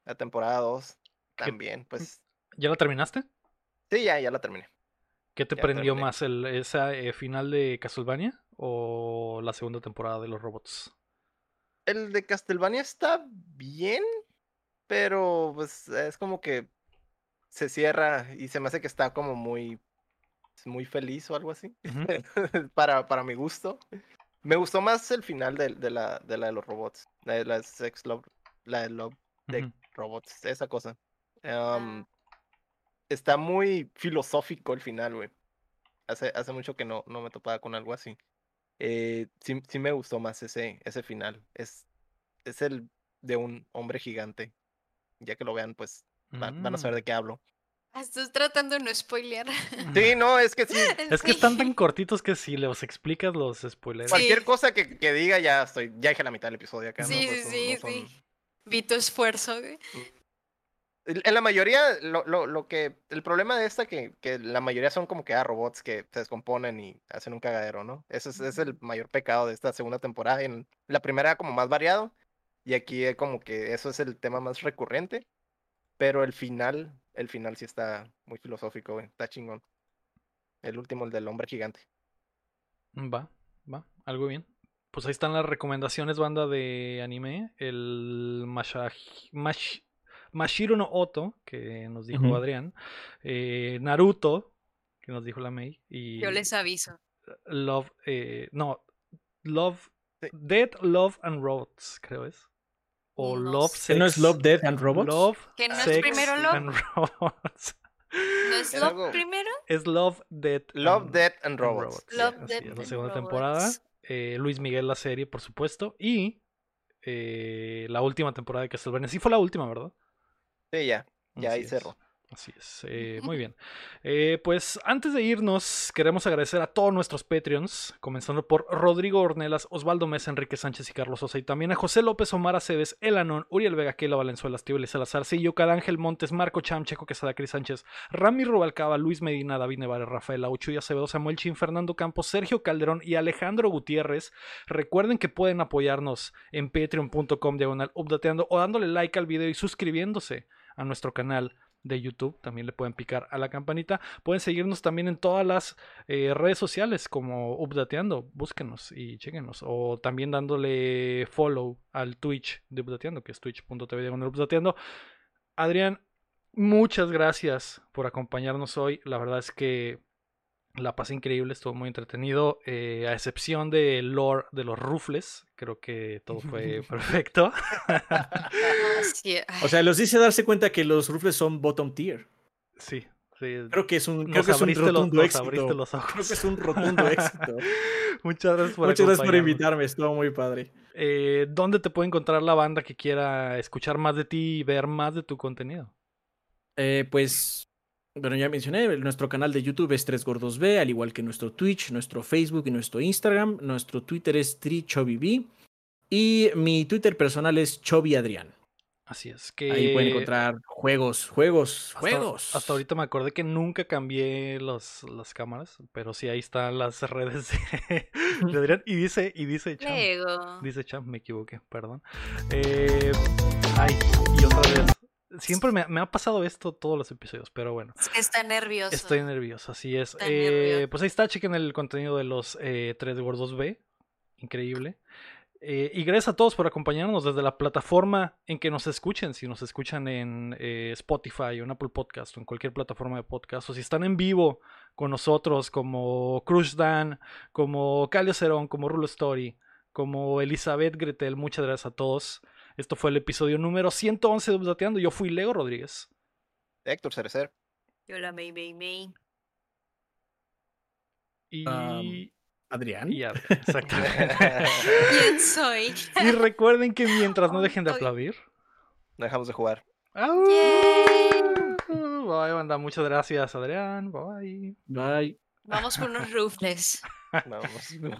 La temporada 2
¿Qué-
también, pues.
¿Ya la terminaste?
Sí, ya, ya la terminé.
¿Qué te
Ya
prendió
terminé.
más, el, esa eh, final de Castlevania o la segunda temporada de los robots?
El de Castlevania está bien, pero pues es como que se cierra y se me hace que está como muy, muy feliz o algo así. [laughs] Para, para mi gusto. Me gustó más el final de, de la, de la de los robots. La de la Sex Love, la de Love de. Robots, esa cosa. Am, está muy filosófico el final, güey. Hace, hace mucho que no, no me topaba con algo así. Eh, sí, sí me gustó más ese, ese final. Es, es el de un hombre gigante. Ya que lo vean, pues van, van a saber
Mm.
de qué hablo.
Ah, Estás tratando de no spoilear.
Sí, no, es que sí. [laughs]
Es que están tan cortitos que si los explicas los spoilers.
Sí.
Cualquier cosa que, que diga ya estoy, ya dije la mitad del episodio acá. ¿no?
Sí,
Pues,
sí,
son-
sí,
no son-
sí. Vi tu esfuerzo, güey.
En la mayoría, lo, lo, lo que. El problema de esta que, que la mayoría son como que ah, robots que se descomponen y hacen un cagadero, ¿no? Ese es, es el mayor pecado de esta segunda temporada. En la primera era como más variado. Y aquí como que eso es el tema más recurrente. Pero el final, el final sí está muy filosófico, güey. Está chingón. El último, el del hombre gigante.
Va, va, algo bien. Pues ahí están las recomendaciones, banda de anime. El Mashahi- Mash- Mashiro no Oto, que nos dijo. Adrián. eh, Naruto, que nos dijo la May. Y
Yo les aviso.
Love, eh, no, Love,
Sí.
Dead, Love and Robots, creo es. O
No
Love,
sé.
Sex.
¿Que no es Love, Death and Robots?
Love,
¿Que no es primero Love?
and Robots.
¿No es Love primero?
es Love, Dead,
Love,
and-
Death and
and
Robots.
Love,
así
Death
es, la
and
segunda
Robots.
temporada. Eh, Luis Miguel la serie, por supuesto. Y eh, la última temporada de Castlevania. Sí fue la última, ¿verdad?
Sí, ya. Ya
Así
ahí cerró.
Así es, eh, muy bien. Eh, pues antes de irnos, queremos agradecer a todos nuestros Patreons, comenzando por Rodrigo Ornelas, Osvaldo Mesa, Enrique Sánchez y Carlos Sosa, y también a José López, Omar Aceves, Elanón, Uriel Vega, Keila Valenzuela, Estíbal Salazar, Sillo, Ángel Montes, Marco Cham, Checo Quesada, Cris Sánchez, Rami Rubalcaba, Luis Medina, David Nevares, Rafael Aucho y Acevedo, Samuel Chin, Fernando Campos, Sergio Calderón y Alejandro Gutiérrez. Recuerden que pueden apoyarnos en patreon.com diagonal updateando o dándole like al video y suscribiéndose a nuestro canal de YouTube. También le pueden picar a la campanita. Pueden seguirnos también en todas las eh, redes sociales como Updateando. Búsquenos y chequenos. O también dándole follow al Twitch de Updateando, que es twitch.tv diagonal Updateando. Adrián, muchas gracias por acompañarnos hoy. La verdad es que la pasé increíble, estuvo muy entretenido. eh, a excepción del lore de los rufles, creo que todo fue [laughs] perfecto.
O sea, los dice darse cuenta que los rufles son bottom tier.
sí, sí.
Creo que es un, creo que es un
los-
rotundo
nos
éxito.
los
Creo
ojos.
que es un rotundo éxito. [laughs]
Muchas gracias por
Muchas gracias por invitarme, estuvo muy padre.
Eh, ¿Dónde te puede encontrar la banda que quiera escuchar más de ti y ver más de tu contenido?
Eh, pues, bueno, ya mencioné, nuestro canal de YouTube es Tres Gordos B, al igual que nuestro Twitch, nuestro Facebook y nuestro Instagram. Nuestro Twitter es TriChobiB. Y mi Twitter personal es Chobi Adrián.
Así es que
Ahí pueden encontrar juegos, juegos,
hasta,
juegos.
hasta ahorita me acordé que nunca cambié los, las cámaras, pero sí ahí están las [laughs] redes de, de Adrián y dice y dice Cham,
Luego.
dice Cham, me equivoqué, perdón. Eh, ay, y otra vez. Siempre me, me ha pasado esto todos los episodios, pero bueno.
Está nervioso.
Estoy nervioso, así es. Eh,
nervioso.
pues ahí está, chequen el contenido de los eh, tres gordos B. Increíble. Eh, y gracias a todos por acompañarnos desde la plataforma en que nos escuchen. Si nos escuchan en eh, Spotify o en Apple Podcast o en cualquier plataforma de podcast. O si están en vivo con nosotros como Crush Dan, como Calio Cerón, como Rulo Story, como Elizabeth Gretel. Muchas gracias a todos. Esto fue el episodio número 111 de Updateando. Yo fui Lego Rodríguez.
Héctor Cerecer.
Yo la May May May.
Y...
Am, Adrián.
y Adrián, [laughs] exactamente.
¿Quién soy?
Y recuerden que mientras no dejen de aplaudir.
No dejamos de jugar.
Yay.
Bye, banda. Muchas gracias, Adrián. Bye.
Bye.
Vamos por unos rufles. [laughs]
Vamos.